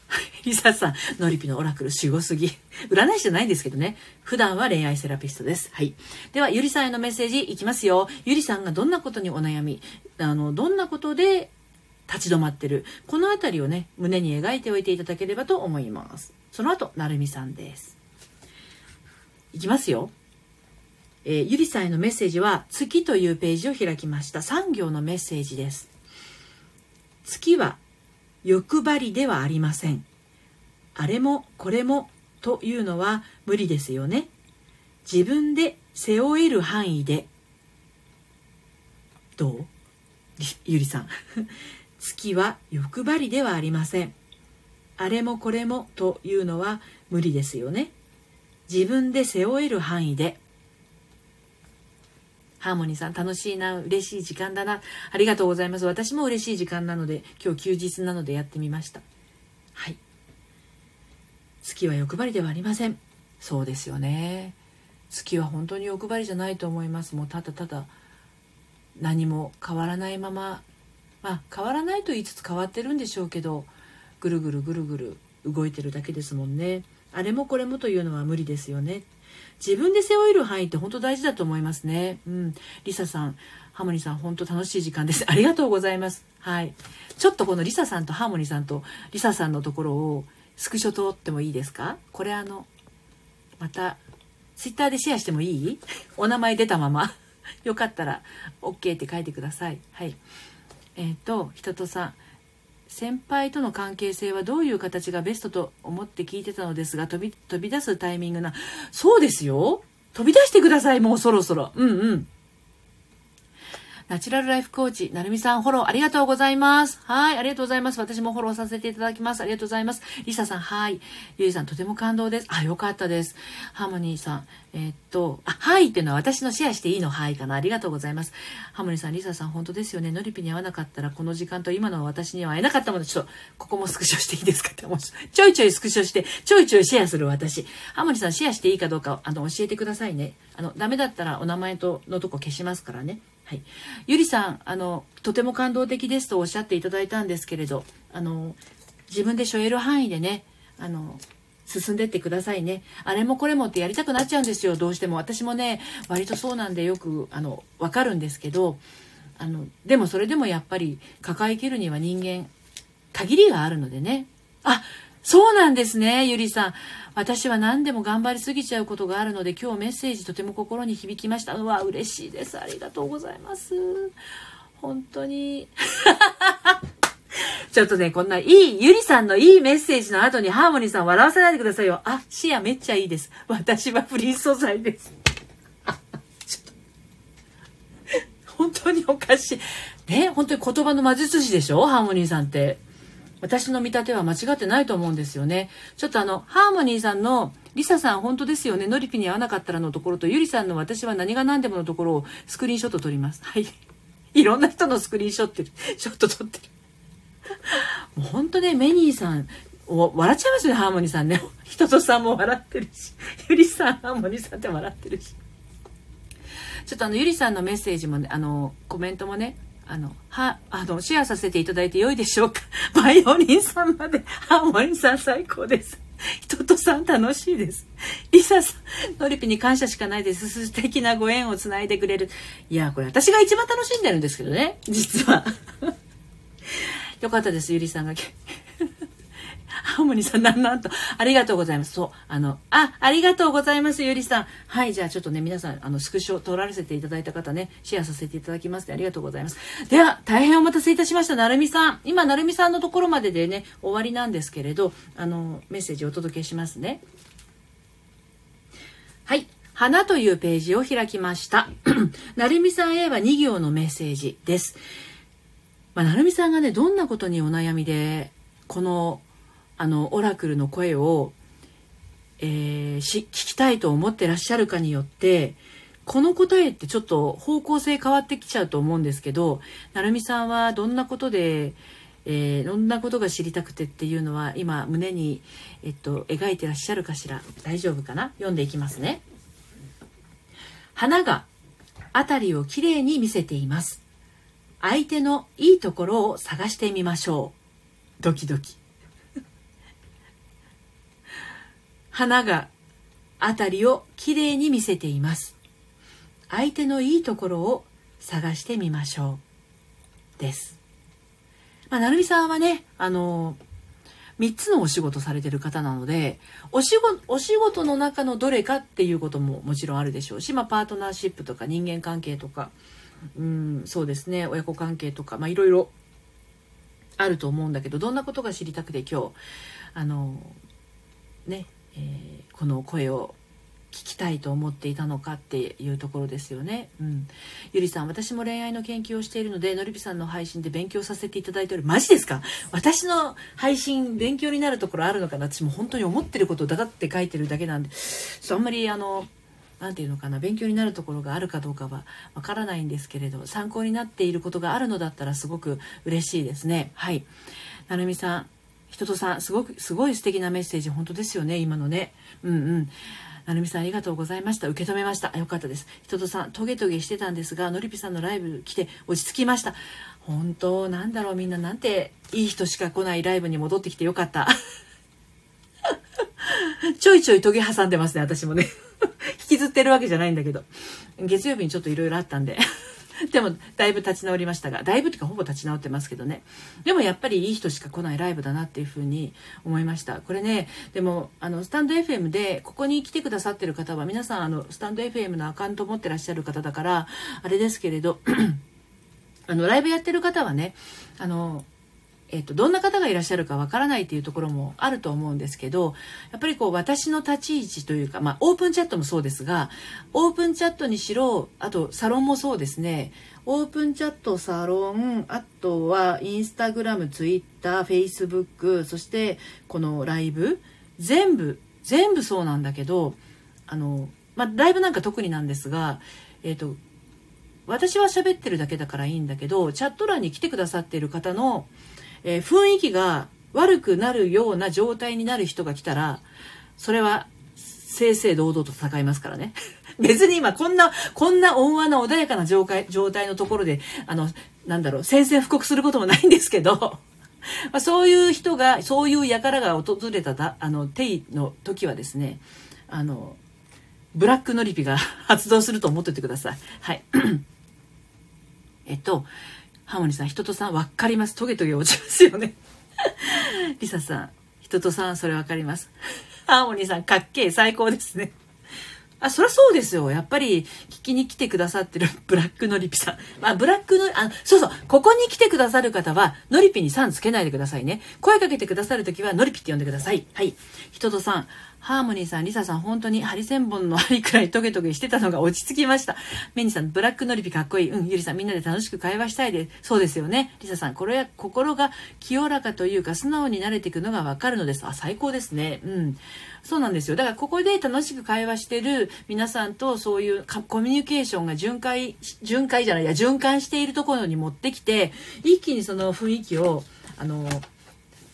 リサさん、ノリピのオラクル、すごすぎ。占い師じゃないんですけどね。普段は恋愛セラピストです。はい。では、ゆりさんへのメッセージいきますよ。ゆりさんがどんなことにお悩み、あの、どんなことで立ち止まってる。このあたりをね、胸に描いておいていただければと思います。その後、なるみさんです。いきますよ。えー、ゆりさんへのメッセージは、月というページを開きました。3行のメッセージです。月は欲張りではありません。あれもこれもというのは無理ですよね。自分で背負える範囲で。どう？ゆりさん。月は欲張りではありません。あれもこれもというのは無理ですよね。自分で背負える範囲で。ハーモニーさん楽しいな、嬉しい時間だな。ありがとうございます。私も嬉しい時間なので、今日休日なのでやってみました。はい。月は欲張りではありません。そうですよね。月は本当に欲張りじゃないと思います。もうただただ何も変わらないまま、まあ変わらないと言いつつ変わってるんでしょうけど、ぐるぐるぐるぐる動いてるだけですもんね。あれもこれもというのは無理ですよね。自分で背負える範囲って本当大事だと思いますね。うん。リサさん、ハーモニーさん、本当楽しい時間です。ありがとうございます。はい。ちょっとこのリサさんとハーモニーさんとリサさんのところをスクショ撮ってもいいですか？これあの、また、ツイッターでシェアしてもいい？お名前出たまま。よかったら OK って書いてください。はい。えっ、と、人とさん。先輩との関係性はどういう形がベストと思って聞いてたのですが飛び飛び出すタイミングなそうですよ飛び出してくださいもうそろそろうんうんナチュラルライフコーチ、なるみさんフォローありがとうございます。はい、ありがとうございます。私もフォローさせていただきます。ありがとうございます。リサさん、はい。ゆいさん、とても感動です。あ、よかったです。ハーモニーさん、えー、っと、あ、はいっていうのは私のシェアしていいのはいかな。ありがとうございます。ハーモニーさん、リサさん、本当ですよね。ノリピに会わなかったら、この時間と今の私には会えなかったもの、ちょっと、ここもスクショしていいですかって思う。ちょいちょいスクショして、ちょいちょいシェアする私。ハーモニーさん、シェアしていいかどうか、あの、教えてくださいね。あの、ダメだったらお名前とのとこ消しますからね。はい、ゆりさんあのとても感動的ですとおっしゃっていただいたんですけれどあの自分で背負える範囲でねあの進んでってくださいね。あれもこれもってやりたくなっちゃうんですよ。どうしても。私もね割とそうなんでよくあの分かるんですけどあのでもそれでもやっぱり抱えきるには人間限りがあるのでね。あそうなんですねゆりさん私は何でも頑張りすぎちゃうことがあるので今日メッセージとても心に響きましたうわ嬉しいですありがとうございます本当に ちょっとね、こんないい、ゆりさんのいいメッセージの後にハーモニーさん笑わせないでくださいよ。あ、視野めっちゃいいです。私はフリー素材です。本当におかしい。ね、本当に言葉の魔術師でしょ？ハーモニーさんって。私の見立ては間違ってないと思うんですよね。ちょっとあの、ハーモニーさんの、リサさん本当ですよね。ノリピに会わなかったらのところと、ゆりさんの私は何が何でものところをスクリーンショット撮ります。はい。いろんな人のスクリーンショット、ショット撮ってる。もう本当ね、メニーさん、笑っちゃいますね、ハーモニーさんね。人とさんも笑ってるし、ゆりさん、ハーモニーさんって笑ってるし。ちょっとあの、ゆりさんのメッセージもね、あの、コメントもね、あの、は、あの、シェアさせていただいてよいでしょうか。バイオリンさんまで、ハーモニーさん最高です。人とさん楽しいです。リサさん、ノリピに感謝しかないです。素敵なご縁をつないでくれる。いや、これ私が一番楽しんでるんですけどね。実は。よかったです、ゆりさんが。ハーモニーさん、なんなんと。ありがとうございます。そう。あの、あ、ありがとうございます、ゆりさん。はい、じゃあちょっとね、皆さん、あの、スクショ撮らせていただいた方ね、シェアさせていただきますありがとうございます。では、大変お待たせいたしました、なるみさん。今、なるみさんのところまででね、終わりなんですけれど、あの、メッセージをお届けしますね。はい。花というページを開きました。なるみさんへは2行のメッセージです。まあ、なるみさんがね、どんなことにお悩みで、このあのオラクルの声を、えー、し聞きたいと思ってらっしゃるかによってこの答えってちょっと方向性変わってきちゃうと思うんですけど成美さんはどんなことで、えー、どんなことが知りたくてっていうのは今胸に、えっと、描いてらっしゃるかしら？大丈夫かな？読んでいきますね。花が辺りをきれいに見せています。相手のいいところを探してみましょう。ドキドキ。花が辺りをきれいに見せています。相手のいいところを探してみましょう。です。まあ、なるみさんはね、あの、3つのお仕事されてる方なので、お仕事、お仕事の中のどれかっていうことももちろんあるでしょうし、まあ、パートナーシップとか人間関係とか、うん、そうですね、親子関係とか、まあ、いろいろあると思うんだけど、どんなことが知りたくて今日、あの、ね、えー、この声を聞きたいと思っていたのかっていうところですよね。うん。ゆりさん、私も恋愛の研究をしているので、のりぴさんの配信で勉強させていただいており、マジですか？私の配信勉強になるところあるのかな？私も本当に思ってることをだだって書いてるだけなんで、あんまりあの、何て言うのかな？勉強になるところがあるかどうかはわからないんですけれど参考になっていることがあるのだったらすごく嬉しいですね。はい。なるみさん人とさんすごくすごい素敵なメッセージ本当ですよね今のねうんうんなるみさんありがとうございました。受け止めました。よかったです。人とさん、トゲトゲしてたんですが、のりぴさんのライブ来て落ち着きました。本当、なんだろう、みんななんていい人しか来ないライブに戻ってきてよかった。ちょいちょいトゲ挟んでますね、私もね。引きずってるわけじゃないんだけど。月曜日にちょっといろいろあったんで。でも、だいぶ立ち直りましたが、だいぶっていうかほぼ立ち直ってますけどね。でもやっぱりいい人しか来ないライブだなっていうふうに思いました。これね、でも、あの、スタンド FM で、ここに来てくださってる方は、皆さん、あの、スタンド FM のアカウント持ってらっしゃる方だから、あれですけれど、あの、ライブやってる方はね、あの、えっと、どんな方がいらっしゃるかわからないっていうところもあると思うんですけど、やっぱりこう私の立ち位置というか、まあオープンチャットもそうですが、オープンチャットにしろ、あとサロンもそうですね、オープンチャット、サロン、あとはインスタグラム、ツイッター、フェイスブック、そしてこのライブ、全部、全部そうなんだけど、あの、まあライブなんか特になんですが、えっ、と、私は喋ってるだけだからいいんだけど、チャット欄に来てくださっている方の、えー、雰囲気が悪くなるような状態になる人が来たら、それは正々堂々と戦いますからね。別に今こんな、こんな温和な穏やかな状態状態のところで、あの、なんだろう、宣戦布告することもないんですけど、まあ、そういう人が、そういう輩が訪れただ、あの、定位の時はですね、あの、ブラックノリピが 発動すると思っておいてください。はい。えっと、ハーモニーさん、人とさん、わかります。トゲトゲ落ちますよね。リサさん、人とさん、それわかります。ハーモニーさん、かっけえ、最高ですね。あ、そりゃそうですよ。やっぱり、聞きに来てくださってる ブラックのりぴさん。まあ、ブラックの、あ、そうそう、ここに来てくださる方は、のりぴにさんつけないでくださいね。声かけてくださるときは、のりぴって呼んでください。はい。人とさん、ハーモニーさん、リサさん、本当にハリセンボンの針くらいトゲトゲしてたのが落ち着きました。メニさん、ブラックのりぴかっこいい。うん、ゆりさん、みんなで楽しく会話したいです。そうですよね。リサさん、これは心が清らかというか、素直に慣れていくのがわかるのです。あ、最高ですね。うん。そうなんですよ。だから、ここで楽しく会話してる皆さんと、そういうコミュニケーションが巡回、巡回じゃないや、循環しているところに持ってきて、一気にその雰囲気を、あの、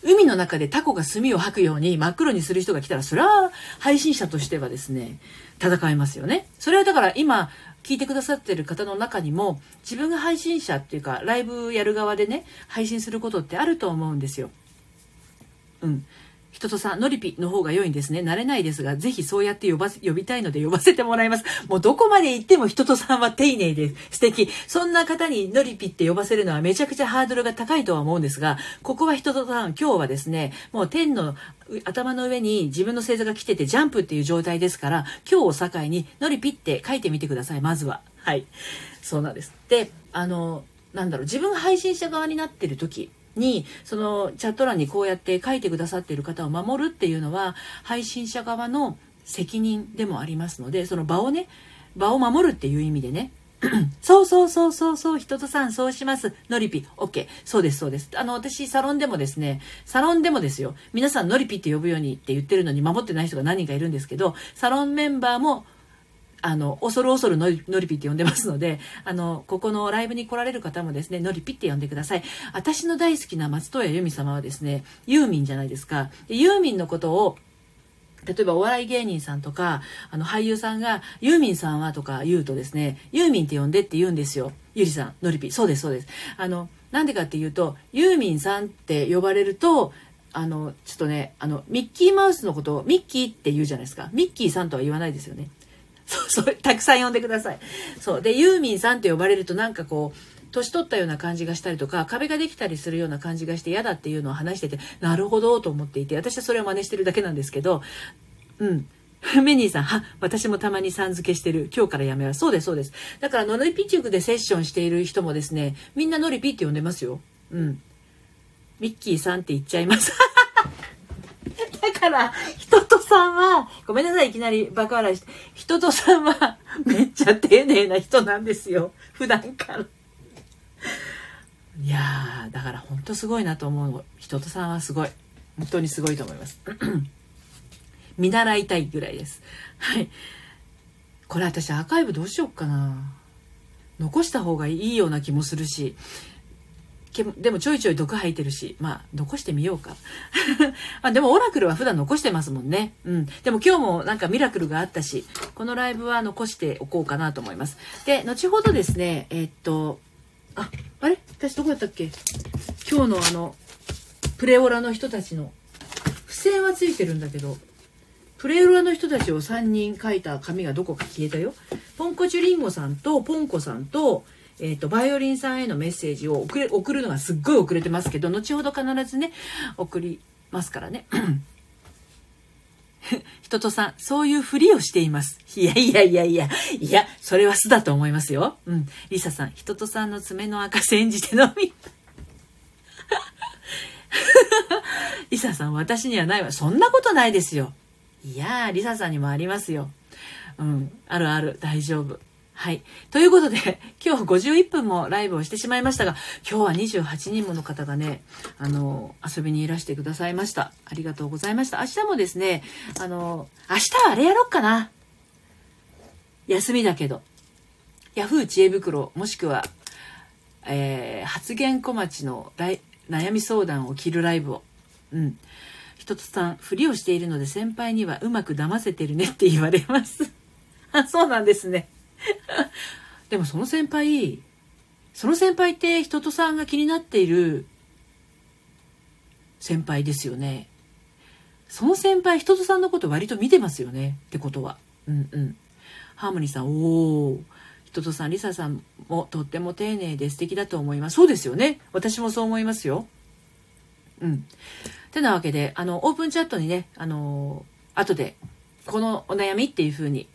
海の中でタコが墨を吐くように真っ黒にする人が来たら、それは配信者としてはですね、戦いますよね。それはだから今、聞いてくださってる方の中にも、自分が配信者っていうか、ライブやる側でね、配信することってあると思うんですよ。うん。人とさん、ノリピの方が良いんですね。慣れないですが、ぜひそうやって呼ばせ、呼びたいので呼ばせてもらいます。もうどこまで行っても人とさんは丁寧で素敵。そんな方にノリピって呼ばせるのはめちゃくちゃハードルが高いとは思うんですが、ここは人とさん、今日はですね、もう天の頭の上に自分の星座が来ててジャンプっていう状態ですから、今日を境にノリピって書いてみてください、まずは。はい。そうなんです。で、あの、なんだろう、自分が配信者側になってる時、にそのチャット欄にこうやって書いてくださっている方を守るっていうのは配信者側の責任でもありますのでその場をね場を守るっていう意味でね そうそうそうそうそう、人とさん、そうします。ノリピ、OK。そうです、そうです。あの、私、サロンでもですね、サロンでもですよ、皆さん、ノリピって呼ぶようにって言ってるのに守ってない人が何人かいるんですけど、サロンメンバーも、あの、恐る恐るのりのりぴって呼んでますので、あの、ここのライブに来られる方もですね、のりぴって呼んでください。私の大好きな松任谷由実様はですね、ユーミンじゃないですか。でユーミンのことを、例えばお笑い芸人さんとか、あの俳優さんが、ユーミンさんはとか言うとですね、ユーミンって呼んでって言うんですよ。ゆりさん、のりぴ。そうです、そうです。あの、なんでかっていうと、ユーミンさんって呼ばれると、あの、ちょっとね、あの、ミッキーマウスのことをミッキーって言うじゃないですか。ミッキーさんとは言わないですよね。そうそう、たくさん呼んでください。そう。で、ユーミンさんって呼ばれるとなんかこう、年取ったような感じがしたりとか、壁ができたりするような感じがして嫌だっていうのを話してて、なるほどと思っていて、私はそれを真似してるだけなんですけど、うん。メニーさん、は、私もたまにさん付けしてる。今日からやめます。そうです、そうです。だから、ノリピチュクでセッションしている人もですね、みんなノリピって呼んでますよ。うん。ミッキーさんって言っちゃいます。だから、人とさんは、ごめんなさい、いきなりバカ笑いして。人とさんは、めっちゃ丁寧な人なんですよ。普段から。いやー、だから本当すごいなと思う。人とさんはすごい。本当にすごいと思います。見習いたいぐらいです。はい。これ私アーカイブどうしよっかな。残した方がいいような気もするし、でもちょいちょい毒吐いてるし、まあ、残してみようか。あ、でもオラクルは普段残してますもんね。うん。でも今日もなんかミラクルがあったし、このライブは残しておこうかなと思います。で、後ほどですね、えー、っと、あ、あれ？私どこだったっけ？今日のあの、プレオラの人たちの、付箋はついてるんだけど、プレオラの人たちを3人書いた紙がどこか消えたよ。ポンコチュリンゴさんと、ポンコさんと、えっ、ー、と、バイオリンさんへのメッセージを送れ、送るのがすっごい遅れてますけど、後ほど必ずね、送りますからね。人とさん、そういうふりをしています。いやいやいやいや、いや、それは素だと思いますよ。うん。リサさん、人とさんの爪の赤煎じて飲み。リサさん、私にはないわ。そんなことないですよ。いやー、リサさんにもありますよ。うん。あるある。大丈夫。はい。ということで、今日51分もライブをしてしまいましたが、今日は28人もの方がね、あの、遊びにいらしてくださいました。ありがとうございました。明日もですね、あの、明日はあれやろっかな。休みだけど。ヤフー知恵袋、もしくは、えー、発言小町の悩み相談を切るライブを。うん。一つさん、ふりをしているので先輩にはうまく騙せてるねって言われます。あ、そうなんですね。でもその先輩、その先輩って人とさんが気になっている先輩ですよね。その先輩、人とさんのこと割と見てますよね。ってことは。うんうん。ハーモニーさん、おー。人とさん、リサさんもとっても丁寧で素敵だと思います。そうですよね。私もそう思いますよ。うん。てなわけで、あの、オープンチャットにね、あのー、後で、このお悩みっていう風に、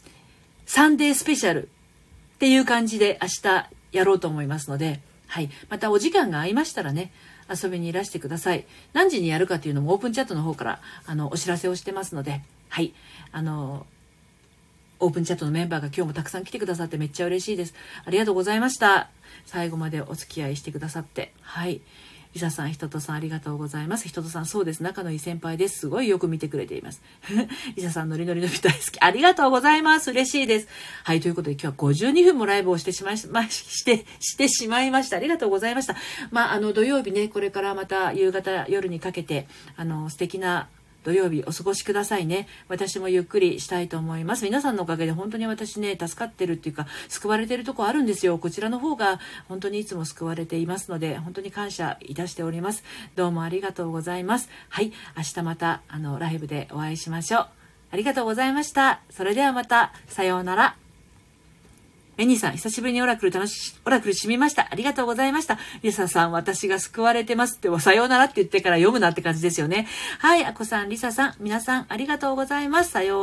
サンデースペシャルっていう感じで明日やろうと思いますので、はい。またお時間が合いましたらね、遊びにいらしてください。何時にやるかというのもオープンチャットの方から、あの、お知らせをしてますので、はい。あの、オープンチャットのメンバーが今日もたくさん来てくださってめっちゃ嬉しいです。ありがとうございました。最後までお付き合いしてくださって。はい。リサさん、ひととさんありがとうございます。ひととさん、そうです。仲のいい先輩です。すごいよく見てくれています。リサさん、ノリノリの人大好き。ありがとうございます。嬉しいです。はい、ということで今日は52分もライブをしてしまいま、して、してしまいました。ありがとうございました。まあ、あの、土曜日ね、これからまた夕方、夜にかけて、あの、素敵な土曜日お過ごしくださいね。私もゆっくりしたいと思います。皆さんのおかげで本当に私ね、助かってるっていうか、救われてるとこあるんですよ。こちらの方が本当にいつも救われていますので、本当に感謝いたしております。どうもありがとうございます。はい、明日また、あの、ライブでお会いしましょう。ありがとうございました。それではまた、さようなら。メニーさん、久しぶりにオラクル楽し、オラクルしみました。ありがとうございました。リサさん、私が救われてますって、さようならって言ってから読むなって感じですよね。はい、アコさん、リサさん、皆さん、ありがとうございます。さよう